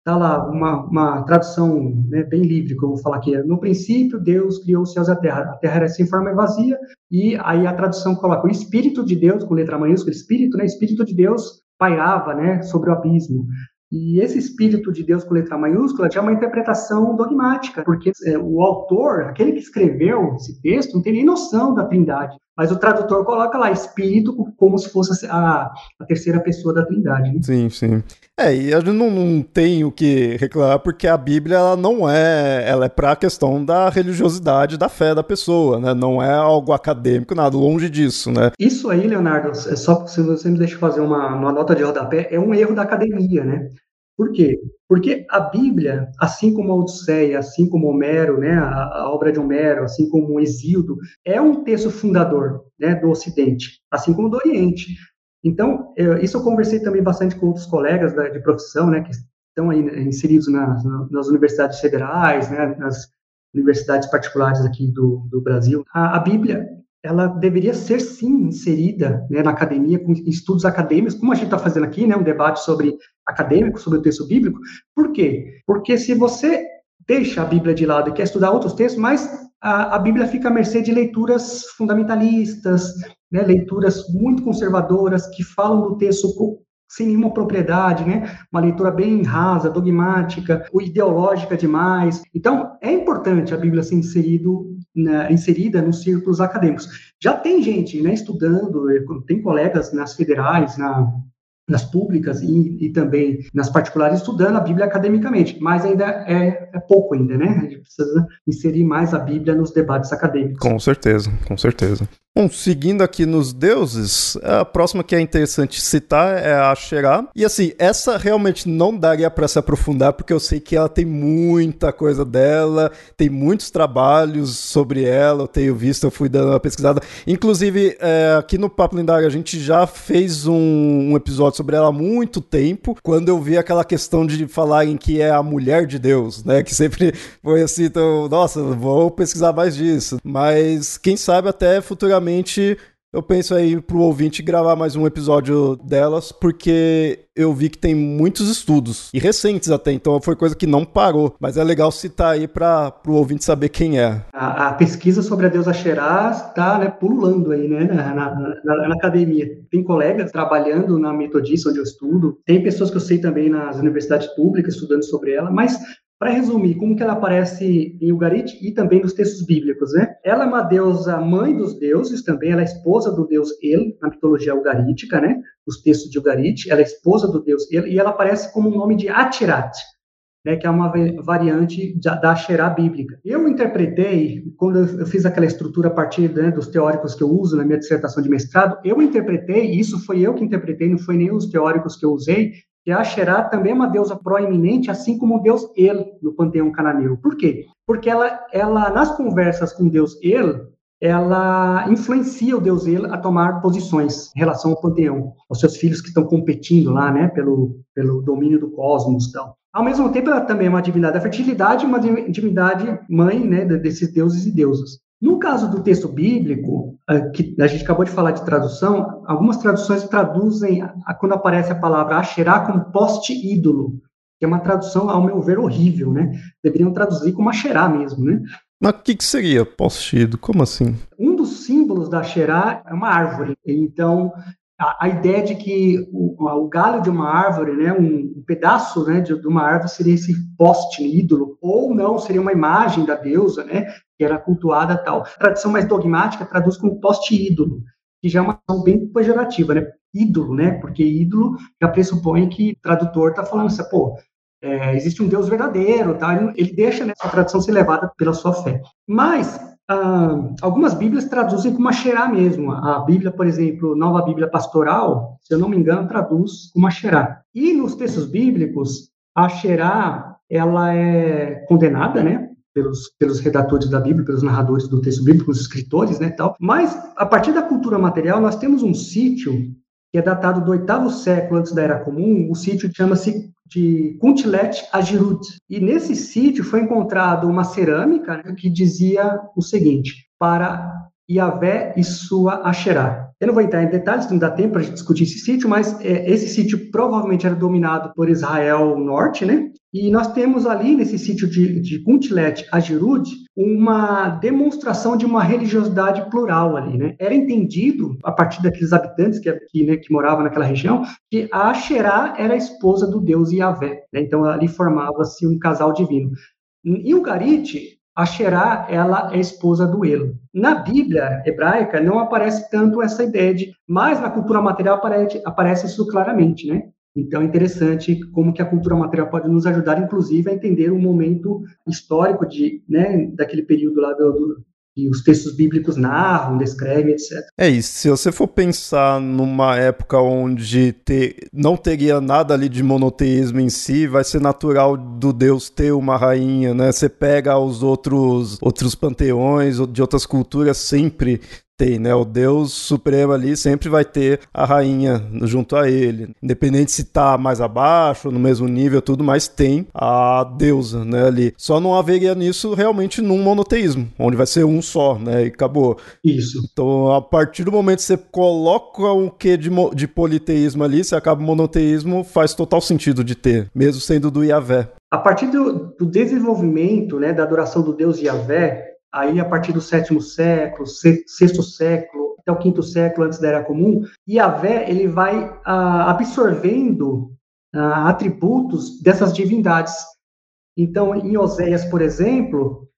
Está lá uma, uma tradução né, bem livre, que eu vou falar aqui. No princípio, Deus criou os céus e a terra. A terra era sem forma e vazia, e aí a tradução coloca o Espírito de Deus, com letra maiúscula, Espírito, né? Espírito de Deus pairava né, sobre o abismo. E esse Espírito de Deus com letra maiúscula tinha uma interpretação dogmática, porque é, o autor, aquele que escreveu esse texto, não tem nem noção da trindade. Mas o tradutor coloca lá espírito como se fosse a, a terceira pessoa da Trindade. Né? Sim, sim. É, e a gente não, não tem o que reclamar porque a Bíblia ela não é, ela é para a questão da religiosidade, da fé da pessoa, né? Não é algo acadêmico, nada longe disso, né? Isso aí, Leonardo, é só se você me deixa fazer uma, uma nota de rodapé, é um erro da academia, né? Por quê? Porque a Bíblia, assim como a Odisseia, assim como Homero, né, a, a obra de Homero, assim como Exíodo, é um texto fundador né, do Ocidente, assim como do Oriente. Então, eu, isso eu conversei também bastante com outros colegas da, de profissão, né, que estão aí inseridos nas, nas universidades federais, né, nas universidades particulares aqui do, do Brasil. A, a Bíblia, ela deveria ser sim inserida né, na academia, com estudos acadêmicos, como a gente está fazendo aqui, né, um debate sobre acadêmico, sobre o texto bíblico. Por quê? Porque se você deixa a Bíblia de lado e quer estudar outros textos, mas a, a Bíblia fica à mercê de leituras fundamentalistas, né, leituras muito conservadoras, que falam do texto sem nenhuma propriedade, né? Uma leitura bem rasa, dogmática, ou ideológica demais. Então, é importante a Bíblia ser inserido, né, inserida nos círculos acadêmicos. Já tem gente, né, estudando, tem colegas nas federais, na nas públicas e, e, também nas particulares estudando a Bíblia academicamente, mas ainda é, é, pouco ainda, né? A gente precisa inserir mais a Bíblia nos debates acadêmicos. Com certeza, com certeza. Bom, seguindo aqui nos deuses, a próxima que é interessante citar é a Xerá. E assim, essa realmente não daria para se aprofundar, porque eu sei que ela tem muita coisa dela, tem muitos trabalhos sobre ela, eu tenho visto, eu fui dando uma pesquisada. Inclusive, é, aqui no Papo Lendário, a gente já fez um, um, episódio sobre ela há muito tempo, quando eu vi aquela questão de falarem que é a mulher de Deus, né? Que sempre foi assim, então, nossa, vou pesquisar mais disso. Mas quem sabe até futuramente futuramente eu penso aí pro ouvinte gravar mais um episódio delas, porque eu vi que tem muitos estudos, e recentes até, então foi coisa que não parou. Mas é legal citar aí para pro ouvinte saber quem é. A, a pesquisa sobre a deusa Xerá está né, pululando aí, né, na, na, na, na, academia. Tem colegas trabalhando na metodista onde eu estudo, tem pessoas que eu sei também nas universidades públicas estudando sobre ela, mas para resumir, como que ela aparece em Ugarit e também nos textos bíblicos, né? Ela é uma deusa mãe dos deuses também, ela é esposa do deus El, na mitologia ugarítica, né? Os textos de Ugarit, ela é esposa do deus El, e ela aparece como o nome de Atirat, né, que é uma variante da Asherá bíblica. Eu interpretei, quando eu fiz aquela estrutura a partir né, dos teóricos que eu uso na minha dissertação de mestrado, eu interpretei, isso foi eu que interpretei, não foi nem os teóricos que eu usei, que Asherá também é uma deusa proeminente, assim como o deus El no panteão cananeu. Por quê? Porque ela, ela nas conversas com o deus El, ela influencia o deus El a tomar posições em relação ao panteão, aos seus filhos que estão competindo lá, né, pelo, pelo domínio do cosmos tal. Ao mesmo tempo, ela também é uma divindade da fertilidade, uma divindade mãe, né, desses deuses e deusas. No caso do texto bíblico, que a gente acabou de falar de tradução, algumas traduções traduzem quando aparece a palavra Asherá como poste ídolo, que é uma tradução, ao meu ver, horrível, né? Deveriam traduzir como Asherá mesmo, né? Mas o que, que seria poste ídolo? Como assim? Um dos símbolos da Asherá é uma árvore. Então, a, a ideia de que o, o, galho de uma árvore, né, um, um pedaço né, de, de, uma árvore seria esse poste ídolo, ou não, seria uma imagem da deusa, né, era cultuada tal. A tradição mais dogmática traduz como poste ídolo, que já é uma ação bem pejorativa, né, ídolo, né, porque ídolo já pressupõe que o tradutor está falando assim, pô, é, existe um Deus verdadeiro, tá? ele, ele deixa né, essa tradição ser levada pela sua fé. Mas ah, algumas Bíblias traduzem como Asherá mesmo. A Bíblia, por exemplo, Nova Bíblia Pastoral, se eu não me engano, traduz como Asherá. E nos textos bíblicos, a Asherá, ela é condenada, né? Pelos, pelos redatores da Bíblia, pelos narradores do texto bíblico, os escritores, né, tal. Mas, a partir da cultura material, nós temos um sítio que é datado do oitavo século antes da Era Comum, o sítio chama-se de Kuntilet Ajirut. E nesse sítio foi encontrado uma cerâmica né, que dizia o seguinte: para Yahvé e sua Asherá. Eu não vou entrar em detalhes, não dá tempo para discutir esse sítio, mas é, esse sítio provavelmente era dominado por Israel Norte, né? E nós temos ali, nesse sítio de, de Kuntilet Ajirud, uma demonstração de uma religiosidade plural ali, né? Era entendido, a partir daqueles habitantes que, que, né, que moravam naquela região, que a Asherá era a esposa do deus Yahvé. Né? Então, ali formava-se um casal divino. E o Garite, a Xerá, ela é esposa do Elo. Na Bíblia hebraica não aparece tanto essa ideia de, mas na cultura material aparece, aparece isso claramente, né? Então é interessante como que a cultura material pode nos ajudar, inclusive, a entender o momento histórico de, né, daquele período lá do, do que os textos bíblicos narram, descrevem, etc. É isso. Se você for pensar numa época onde ter, não teria nada ali de monoteísmo em si, vai ser natural do Deus ter uma rainha, né? Você pega os outros outros panteões de outras culturas sempre tem, né? O Deus Supremo ali sempre vai ter a rainha junto a ele. Independente se tá mais abaixo, no mesmo nível, tudo, mas tem a deusa, né, ali. Só não haveria nisso realmente num monoteísmo, onde vai ser um só, né? E acabou. Isso. Então, a partir do momento que você coloca um quê de, de politeísmo ali, você acaba o monoteísmo, faz total sentido de ter, mesmo sendo do Yahvé. A partir do, do desenvolvimento, né, da adoração do Deus Yahvé, Aí, a partir do sétimo século, sexto século, até o quinto século antes da Era Comum, Yahvé ele vai ah, absorvendo ah, atributos dessas divindades. Então, em Oséias, por exemplo,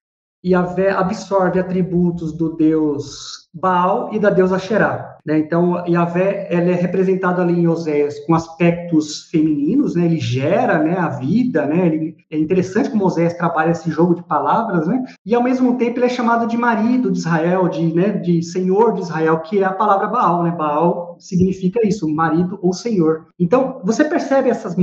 Yahvé absorve atributos do deus Baal e da deusa Xerá. Né? Então, Yahvé ela é representado ali em Oséias com aspectos femininos, né? ele gera né, a vida, né? ele, é interessante como Oséias trabalha esse jogo de palavras, né? e ao mesmo tempo ele é chamado de marido de Israel, de, né, de senhor de Israel, que é a palavra Baal. Né? Baal significa isso, marido ou senhor. Então, você percebe essas,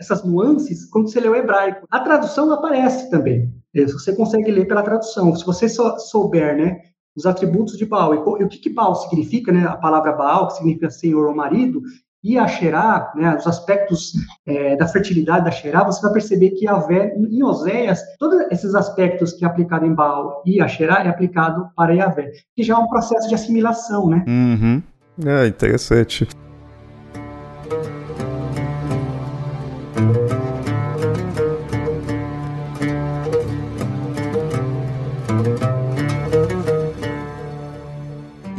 essas nuances quando você lê o hebraico. A tradução aparece também. Você consegue ler pela tradução. Se você souber, né, os atributos de Baal. E, o que, que Baal significa, né? A palavra Baal, que significa senhor ou marido, e a Xerá, né, os aspectos é, da fertilidade da Xerá, você vai perceber que a Vé, em Oséias, todos esses aspectos que é aplicado em Baal e a Xerá é aplicado para Yahvé, que já é um processo de assimilação, né? Uhum. É, interessante.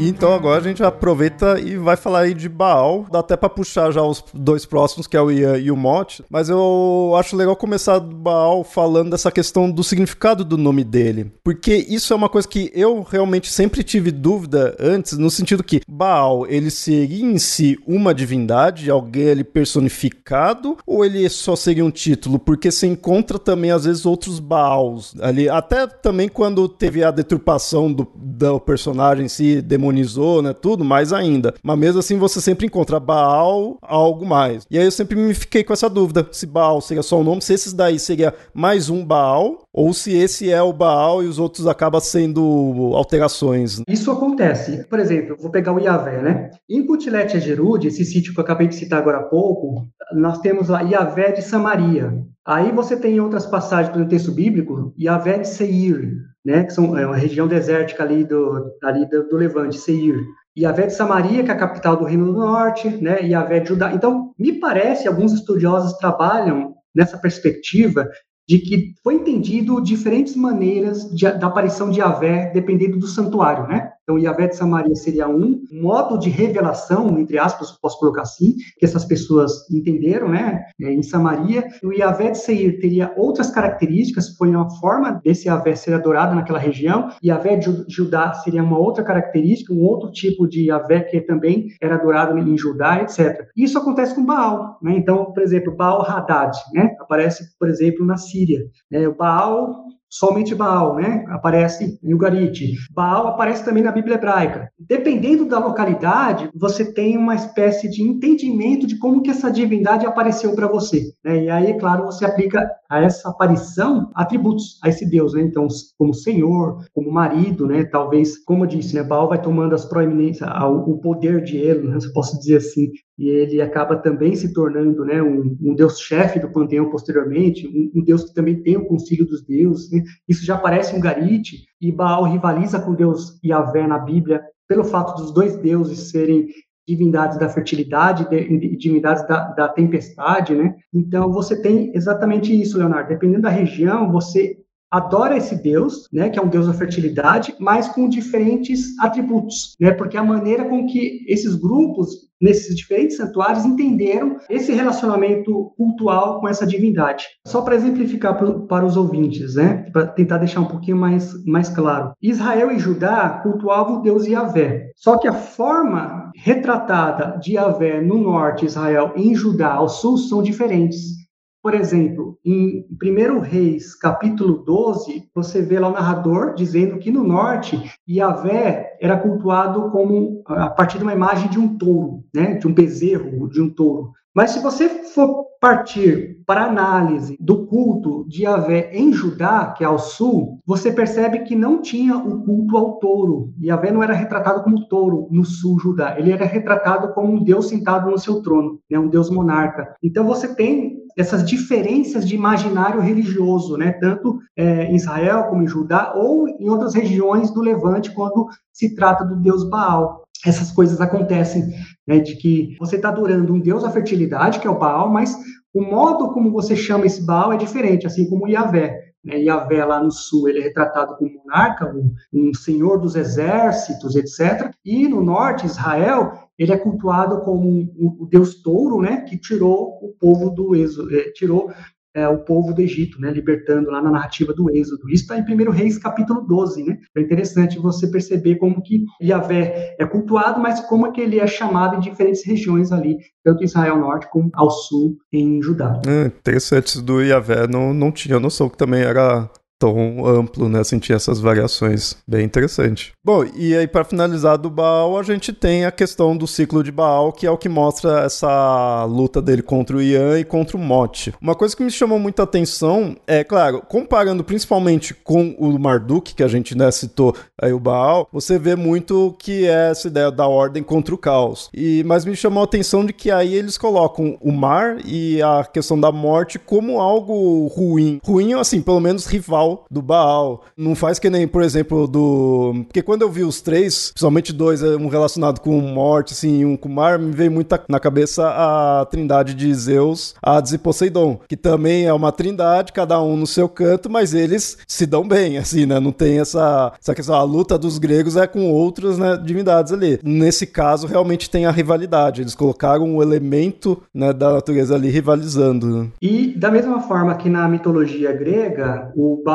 Então agora a gente aproveita e vai falar aí de Baal. Dá até pra puxar já os dois próximos, que é o Ian e o Mot. Mas eu acho legal começar do Baal falando dessa questão do significado do nome dele. Porque isso é uma coisa que eu realmente sempre tive dúvida antes, no sentido que Baal, ele seria em si uma divindade, alguém ali personificado, ou ele só seria um título? Porque se encontra também, às vezes, outros Baals ali. Até também quando teve a deturpação do, do personagem em si, demonizado demonizou, né, tudo, mais ainda. Mas mesmo assim você sempre encontra Baal, algo mais. E aí eu sempre me fiquei com essa dúvida, se Baal seria só o um nome, se esses daí seria mais um Baal, ou se esse é o Baal e os outros acabam sendo alterações. Isso acontece. Por exemplo, vou pegar o Yahvé, né? Em Kutilet Gerud, esse sítio que eu acabei de citar agora há pouco, nós temos lá Yahvé de Samaria. Aí você tem outras passagens do texto bíblico, Yahvé de Seir, né, que são, é uma região desértica ali do, ali do, do Levante, Seir. E a de Samaria, que é a capital do Reino do Norte, né, e a de Judá. Então, me parece, alguns estudiosos trabalham nessa perspectiva de que foi entendido diferentes maneiras de, da aparição de Yahvé dependendo do santuário, né? Então, Yahvé de Samaria seria um modo de revelação, entre aspas, posso colocar assim, que essas pessoas entenderam, né, é, em Samaria. O Yahvé de Seir teria outras características, foi uma forma desse Yahvé ser adorado naquela região. Yahvé de Judá seria uma outra característica, um outro tipo de Yahvé que também era adorado em Judá, etc. Isso acontece com Baal, né? Então, por exemplo, Baal Haddad, né, aparece, por exemplo, na Síria. É, o Baal somente Baal, né? Aparece em Ugarit. Baal aparece também na Bíblia hebraica. Dependendo da localidade, você tem uma espécie de entendimento de como que essa divindade apareceu para você. Né? E aí, claro, você aplica a essa aparição atributos a esse Deus, né? Então, como Senhor, como marido, né? Talvez, como eu disse, né? Baal vai tomando as proeminências, o poder de ele, né? se posso dizer assim, e ele acaba também se tornando né, um, um deus-chefe do panteão posteriormente, um, um, deus que também tem o concílio dos deuses. Né? Isso já parece um garite, e Baal rivaliza com Deus Yahvé na Bíblia pelo fato dos dois deuses serem divindades da fertilidade, de, divindades da, da tempestade, né? Então você tem exatamente isso, Leonardo. Dependendo da região, você adora esse Deus, né, que é um Deus da fertilidade, mas com diferentes atributos, né, porque a maneira com que esses grupos nesses diferentes santuários entenderam esse relacionamento cultual com essa divindade. Só para exemplificar para os ouvintes, né, para tentar deixar um pouquinho mais mais claro. Israel e Judá cultuavam o Deus Yahvé. Só que a forma retratada de Yahvé no norte Israel em Judá ao sul são diferentes. Por exemplo, em 1 Reis, capítulo 12, você vê lá o narrador dizendo que no norte, Yahvé era cultuado como a partir de uma imagem de um touro, né? de um bezerro, de um touro. Mas se você for partir para análise do culto de Yahvé em Judá, que é ao sul, você percebe que não tinha o culto ao touro. Yahvé não era retratado como touro no sul Judá, ele era retratado como um deus sentado no seu trono, né? um deus monarca. Então você tem essas diferenças de imaginário religioso, né? tanto é, em Israel como em Judá, ou em outras regiões do Levante, quando se trata do deus Baal. Essas coisas acontecem, né? de que você está adorando um deus da fertilidade, que é o Baal, mas o modo como você chama esse Baal é diferente, assim como o Yahvé. Né? Yahvé lá no sul ele é retratado como monarca, um, um senhor dos exércitos, etc. E no norte, Israel, ele é cultuado como o deus touro, né, que tirou o povo do êxodo, é, tirou é, o povo do Egito, né, libertando lá na narrativa do Êxodo. Isso está em 1 Reis capítulo 12, né? É interessante você perceber como que Yahvé é cultuado, mas como é que ele é chamado em diferentes regiões ali, tanto em Israel Norte como ao sul em Judá. É, interessante do Yahvé, não, não tinha noção que também era tão amplo, né? Sentir essas variações. Bem interessante. Bom, e aí para finalizar do Baal, a gente tem a questão do ciclo de Baal, que é o que mostra essa luta dele contra o Ian e contra o Mote. Uma coisa que me chamou muita atenção é, claro, comparando principalmente com o Marduk, que a gente né, citou aí o Baal, você vê muito que é essa ideia da ordem contra o caos. E mas me chamou a atenção de que aí eles colocam o mar e a questão da morte como algo ruim. Ruim, assim, pelo menos rival do Baal. Não faz que nem, por exemplo, do. Porque quando eu vi os três, principalmente dois, é, um relacionado com morte, assim, um com mar, me veio muito na cabeça a trindade de Zeus, Hades e Poseidon, que também é uma trindade, cada um no seu canto, mas eles se dão bem, assim, né? Não tem essa, essa questão. A luta dos gregos é com outras né, divindades ali. Nesse caso, realmente tem a rivalidade. Eles colocaram um elemento né, da natureza ali rivalizando. E da mesma forma que na mitologia grega, o Baal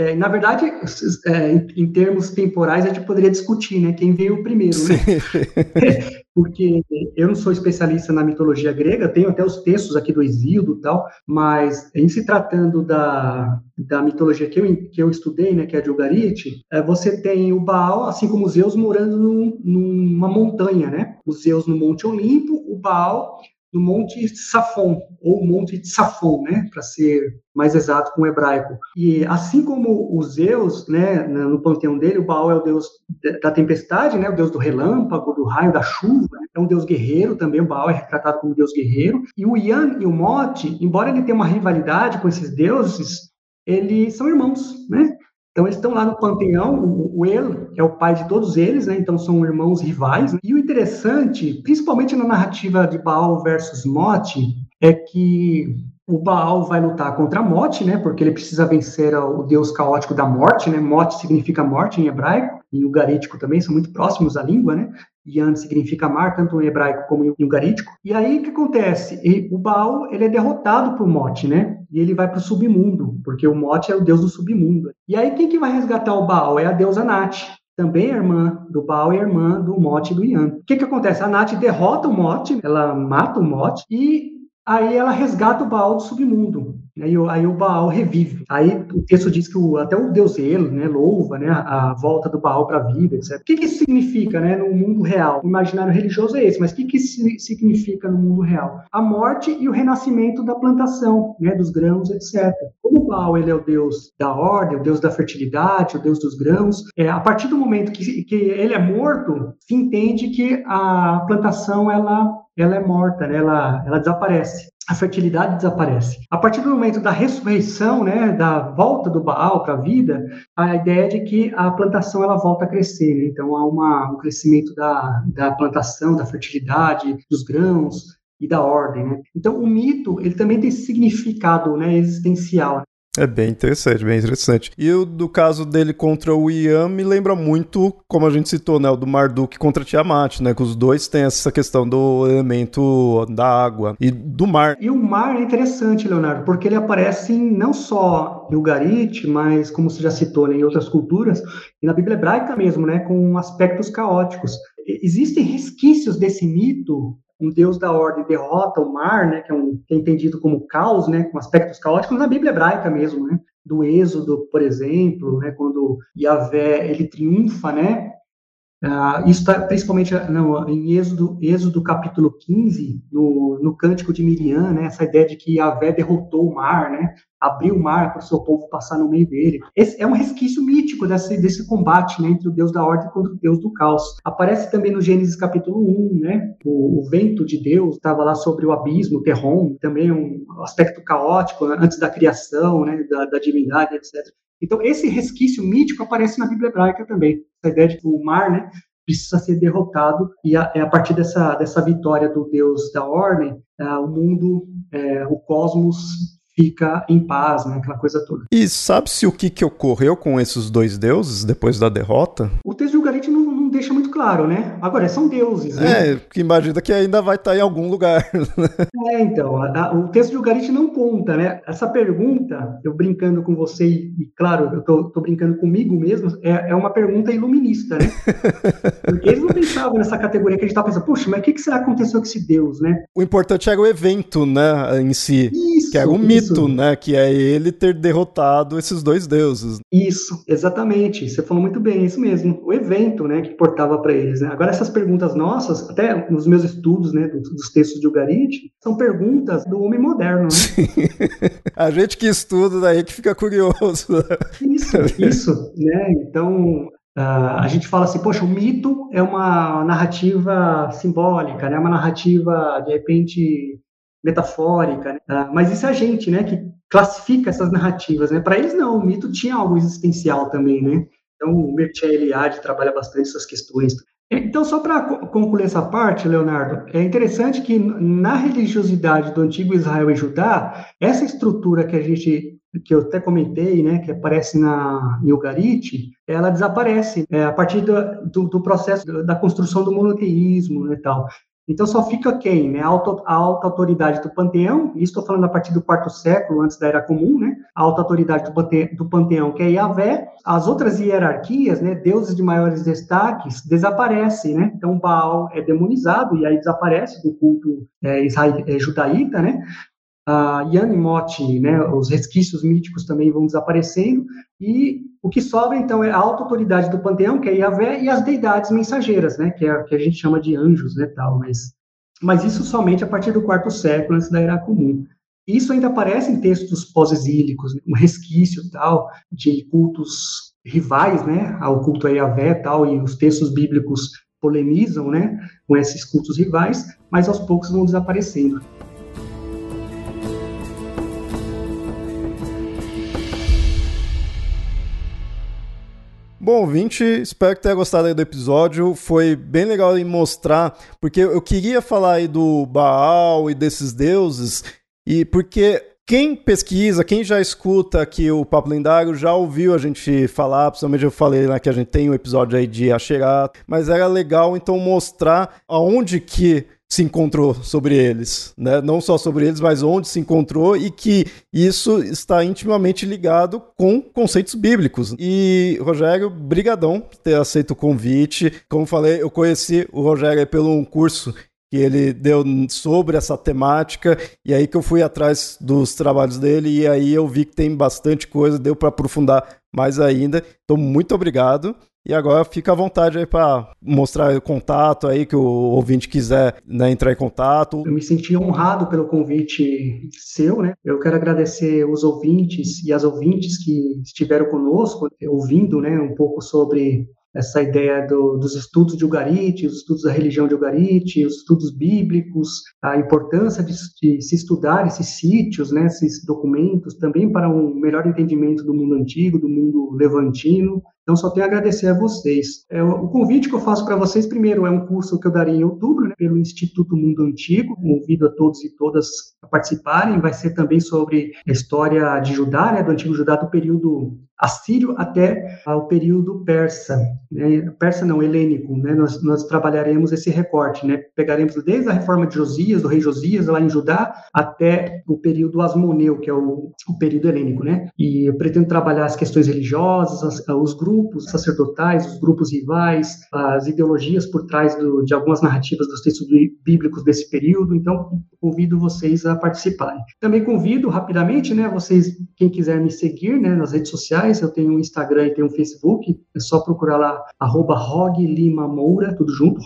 É, na verdade, é, em, em, termos temporais, a gente poderia discutir, né, quem veio primeiro, né? Porque eu não sou especialista na mitologia grega, tenho até os textos aqui do Exíodo e tal, mas em se tratando da, da mitologia que eu, que eu estudei, né, que é a de Ugarit, é, você tem o Baal, assim como os Zeus, morando num, numa montanha, né? Os Zeus no Monte Olimpo, o Baal no Monte Safon, ou Monte Safon, né, para ser mais exato com o hebraico. E assim como os Zeus, né, no panteão dele, o Baal é o deus da tempestade, né, o deus do relâmpago, do raio, da chuva, né, é um deus guerreiro também, o Baal é retratado como deus guerreiro. E o Yan e o Mote, embora ele tenha uma rivalidade com esses deuses, eles são irmãos, né? Então eles estão lá no panteão, o, El é o pai de todos eles, né? Então são irmãos rivais. Né? E o interessante, principalmente na narrativa de Baal versus Mote, é que o Baal vai lutar contra Mote, né? Porque ele precisa vencer o deus caótico da morte, né? Mote significa morte em hebraico e o garítico também são muito próximos à língua, né? Yan significa mar, tanto em hebraico como em ugarítico. E aí o que acontece? E o Baal ele é derrotado por Mote, né? E ele vai para o submundo, porque o Mote é o deus do submundo. E aí quem que vai resgatar o Baal? É a deusa Nat, também é irmã do Baal e irmã do Mote e do Yan. O que que acontece? A Nat derrota o Mote, ela mata o Mote e aí ela resgata o Baal do submundo. Aí, aí o Baal revive. Aí o texto diz que o, até o deus Elo, né, louva né, a, volta do Baal para a vida, etc. O que, que isso significa né, no mundo real? O imaginário religioso é esse, mas o que, que isso significa no mundo real? A morte e o renascimento da plantação, né, dos grãos, etc. Como o Baal ele é o deus da ordem, o deus da fertilidade, o deus dos grãos, é, a partir do momento que, que ele é morto, se entende que a plantação ela, ela é morta, né, ela, ela desaparece a fertilidade desaparece. A partir do momento da ressurreição, né, da volta do Baal para a vida, a ideia é de que a plantação ela volta a crescer. Né? Então há uma, um crescimento da, da plantação, da fertilidade, dos grãos e da ordem. Né? Então o mito ele também tem significado né, existencial. É bem interessante, bem interessante. E o do caso dele contra o Ian me lembra muito, como a gente citou, né, o do Marduk contra Tiamat, né, que os dois têm essa questão do elemento da água e do mar. E o mar é interessante, Leonardo, porque ele aparece não só em Ugarit, mas como você já citou, né, em outras culturas, e na Bíblia hebraica mesmo, né, com aspectos caóticos. Existem resquícios desse mito um deus da ordem derrota o mar, né, que é, um, que é entendido como caos, né, com aspectos caóticos na Bíblia hebraica mesmo, né, do Êxodo, por exemplo, né, quando Yahvé ele triunfa, né, Uh, isso está principalmente não, em Êxodo, Êxodo capítulo 15, no, no cântico de Miriam, né, essa ideia de que Yahvé derrotou o mar, né, abriu o mar para o seu povo passar no meio dele. Esse é um resquício mítico desse, desse combate né, entre o Deus da ordem contra o Deus do caos. Aparece também no Gênesis capítulo 1, né, o, o vento de Deus estava lá sobre o abismo, o Terrom, também um aspecto caótico né, antes da criação, né, da, da divindade, etc. Então, esse resquício mítico aparece na Bíblia hebraica também. Essa ideia de que o mar né, precisa ser derrotado, e a, é a partir dessa, dessa vitória do Deus da ordem, é, o mundo, é, o cosmos fica em paz, né? Aquela coisa toda. E sabe-se o que, que ocorreu com esses dois deuses depois da derrota? O texto de Ugarit não, não deixa muito claro, né? Agora, são deuses, né? É, que imagina que ainda vai estar em algum lugar. é, então, a, a, o texto de Ugarit não conta, né? Essa pergunta, eu brincando com você, e, claro, eu tô, tô, brincando comigo mesmo, é, é, uma pergunta iluminista, né? Porque eles não pensavam nessa categoria que a gente tá pensando, puxa, mas o que, que será que aconteceu com esse deus, né? O importante era o evento, né, em si. Isso, que era o mito, né? Que é ele ter derrotado esses dois deuses. Isso, exatamente. Você falou muito bem, isso mesmo. O evento, né, que importava para eles. Né? Agora, essas perguntas nossas, até nos meus estudos, né, dos, textos de Ugarit, são perguntas do homem moderno, né? Sim. A gente que estuda daí que fica curioso. Isso, isso, né? Então, Uh, a gente fala assim, poxa, o mito é uma narrativa simbólica, né? Uma narrativa, de repente, metafórica, né? uh, mas isso é a gente, né? Que classifica essas narrativas, né? Para eles não, o mito tinha algo existencial também, né? Então, o Mircea Eliade trabalha bastante essas questões. Então, só para concluir essa parte, Leonardo, é interessante que na religiosidade do antigo Israel e Judá, essa estrutura que a gente que eu até comentei, né, que aparece na Ugarit, ela desaparece é, a partir do, do, do, processo da construção do monoteísmo né, e tal. Então só fica quem? Né? A, alta, a alta autoridade do panteão, e estou falando a partir do quarto século, antes da Era Comum, né? a alta autoridade do, panteão, que é Yahvé, as outras hierarquias, né, deuses de maiores destaques, desaparecem, né? Então Baal é demonizado e aí desaparece do culto é, é, judaíta, né? A Yanimot, né, os resquícios míticos também vão desaparecendo, e o que sobra, então, é a alta autoridade do panteão, que é Yahvé, e as deidades mensageiras, né, que é que a gente chama de anjos, né, tal, mas, mas isso somente a partir do quarto século, antes da Era Comum. Isso ainda aparece em textos pós-exílicos, né, um resquício, tal, de cultos rivais, né, ao culto a Yahvé, tal, e os textos bíblicos polemizam, né, com esses cultos rivais, mas aos poucos vão desaparecendo. Bom, ouvinte, espero que tenha gostado aí do episódio. Foi bem legal em mostrar, porque eu queria falar aí do Baal e desses deuses, e porque quem pesquisa, quem já escuta aqui o Papo Lendário, já ouviu a gente falar, principalmente eu falei né, que a gente tem um episódio aí de Axerá, mas era legal então mostrar aonde que se encontrou sobre eles, né? Não só sobre eles, mas onde se encontrou e que isso está intimamente ligado com conceitos bíblicos. E Rogério, brigadão por ter aceito o convite. Como falei, eu conheci o Rogério pelo um curso que ele deu sobre essa temática e aí que eu fui atrás dos trabalhos dele e aí eu vi que tem bastante coisa, deu para aprofundar mais ainda. Então muito obrigado. E agora fica à vontade aí para mostrar o contato aí que o ouvinte quiser né, entrar em contato. Eu me senti honrado pelo convite seu, né? Eu quero agradecer os ouvintes e as ouvintes que estiveram conosco, ouvindo, né, um pouco sobre essa ideia do, dos estudos de Ugarit, os estudos da religião de Ugarit, os estudos bíblicos, a importância de, de, se estudar esses sítios, né, esses documentos, também para um melhor entendimento do mundo antigo, do mundo levantino. Então, só tenho a agradecer a vocês. É, o convite que eu faço para vocês, primeiro, é um curso que eu darei em outubro, né, pelo Instituto Mundo Antigo. Convido a todos e todas a participarem. Vai ser também sobre a história de Judá, né, do Antigo Judá, do período assírio até o período persa, né? persa não, helênico, né? nós, nós trabalharemos esse recorte, né? pegaremos desde a reforma de Josias, do rei Josias, lá em Judá, até o período asmoneu, que é o, o período helênico, né? e eu pretendo trabalhar as questões religiosas, as, os grupos sacerdotais, os grupos rivais, as ideologias por trás do, de algumas narrativas dos textos bíblicos desse período, então convido vocês a participarem. Também convido rapidamente, né, vocês, quem quiser me seguir, né, nas redes sociais, eu tenho um Instagram e tenho um Facebook, é só procurar lá, arroba Lima Moura, tudo junto,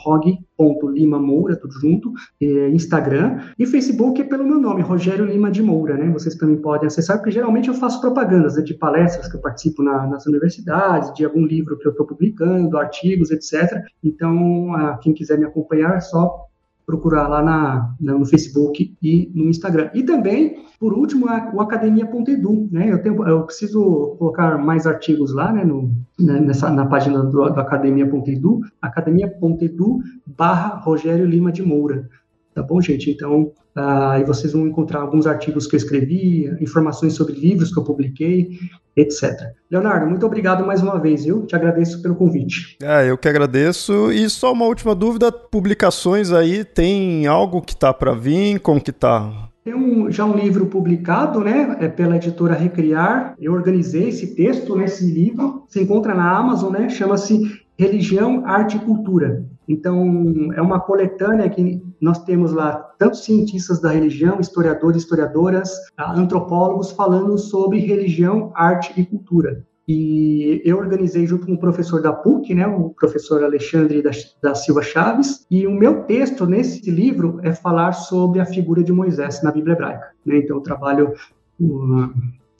Lima Moura, tudo junto, é, Instagram, e Facebook é pelo meu nome, Rogério Lima de Moura, né, vocês também podem acessar, porque geralmente eu faço propagandas né, de palestras que eu participo na, nas universidades, de algum livro que eu estou publicando, artigos, etc. Então, quem quiser me acompanhar, é só procurar lá na, no Facebook e no Instagram. E também, por último, a, o academia.edu, né? Eu, tenho, eu preciso colocar mais artigos lá, né, no, né, nessa, na página do, do academia.edu, academia.edu barra Rogério Lima de Moura. Tá bom, gente? Então, ah, aí vocês vão encontrar alguns artigos que eu escrevi, informações sobre livros que eu publiquei, etc. Leonardo, muito obrigado mais uma vez, viu? Te agradeço pelo convite. É, eu que agradeço. E só uma última dúvida, publicações aí, tem algo que tá para vir? Como que tá? Tem um, já um livro publicado, né, é pela editora Recriar. Eu organizei esse texto nesse livro. Se encontra na Amazon, né? Chama-se Religião, Arte e Cultura. Então, é uma coletânea que nós temos lá tanto cientistas da religião, historiadores, historiadoras, antropólogos falando sobre religião, arte e cultura. E eu organizei junto com o professor da PUC, né, o professor Alexandre da, da, Silva Chaves, e o meu texto nesse livro é falar sobre a figura de Moisés na Bíblia hebraica. Né? Então, eu trabalho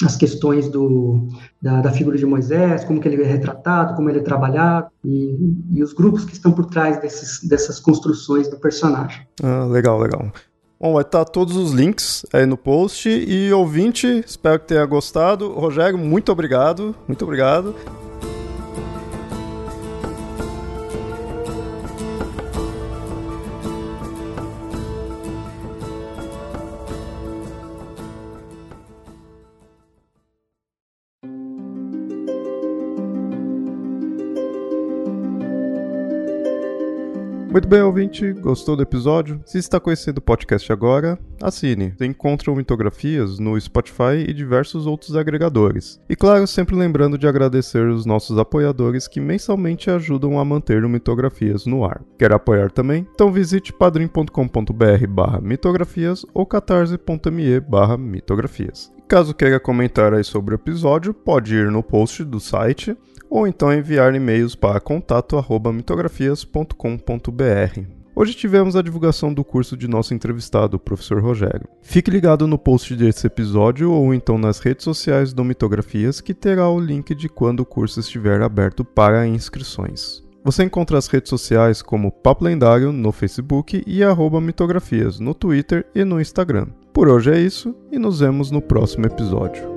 as questões do, da, da, figura de Moisés, como que ele é retratado, como ele é trabalhado, e, e os grupos que estão por trás desses, dessas construções do personagem. Ah, legal, legal. Bom, vai estar todos os links aí no post. E ouvinte, espero que tenha gostado. Rogério, muito obrigado. Muito obrigado. Muito bem, ouvinte, gostou do episódio? Se está conhecendo o podcast agora, assine. Você encontra mitografias no Spotify e diversos outros agregadores. E claro, sempre lembrando de agradecer os nossos apoiadores que mensalmente ajudam a manter o Mitografias no ar. Quer apoiar também? Então visite padrim.com.br barra mitografias ou catarse.me barra mitografias. Caso queira comentar aí sobre o episódio, pode ir no post do site ou então enviar e-mails para contato@mitografias.com.br. Hoje tivemos a divulgação do curso de nosso entrevistado, o professor Rogério. Fique ligado no post desse episódio ou então nas redes sociais do Mitografias que terá o link de quando o curso estiver aberto para inscrições. Você encontra as redes sociais como Papo Lendário no Facebook e Mitografias no Twitter e no Instagram. Por hoje é isso e nos vemos no próximo episódio.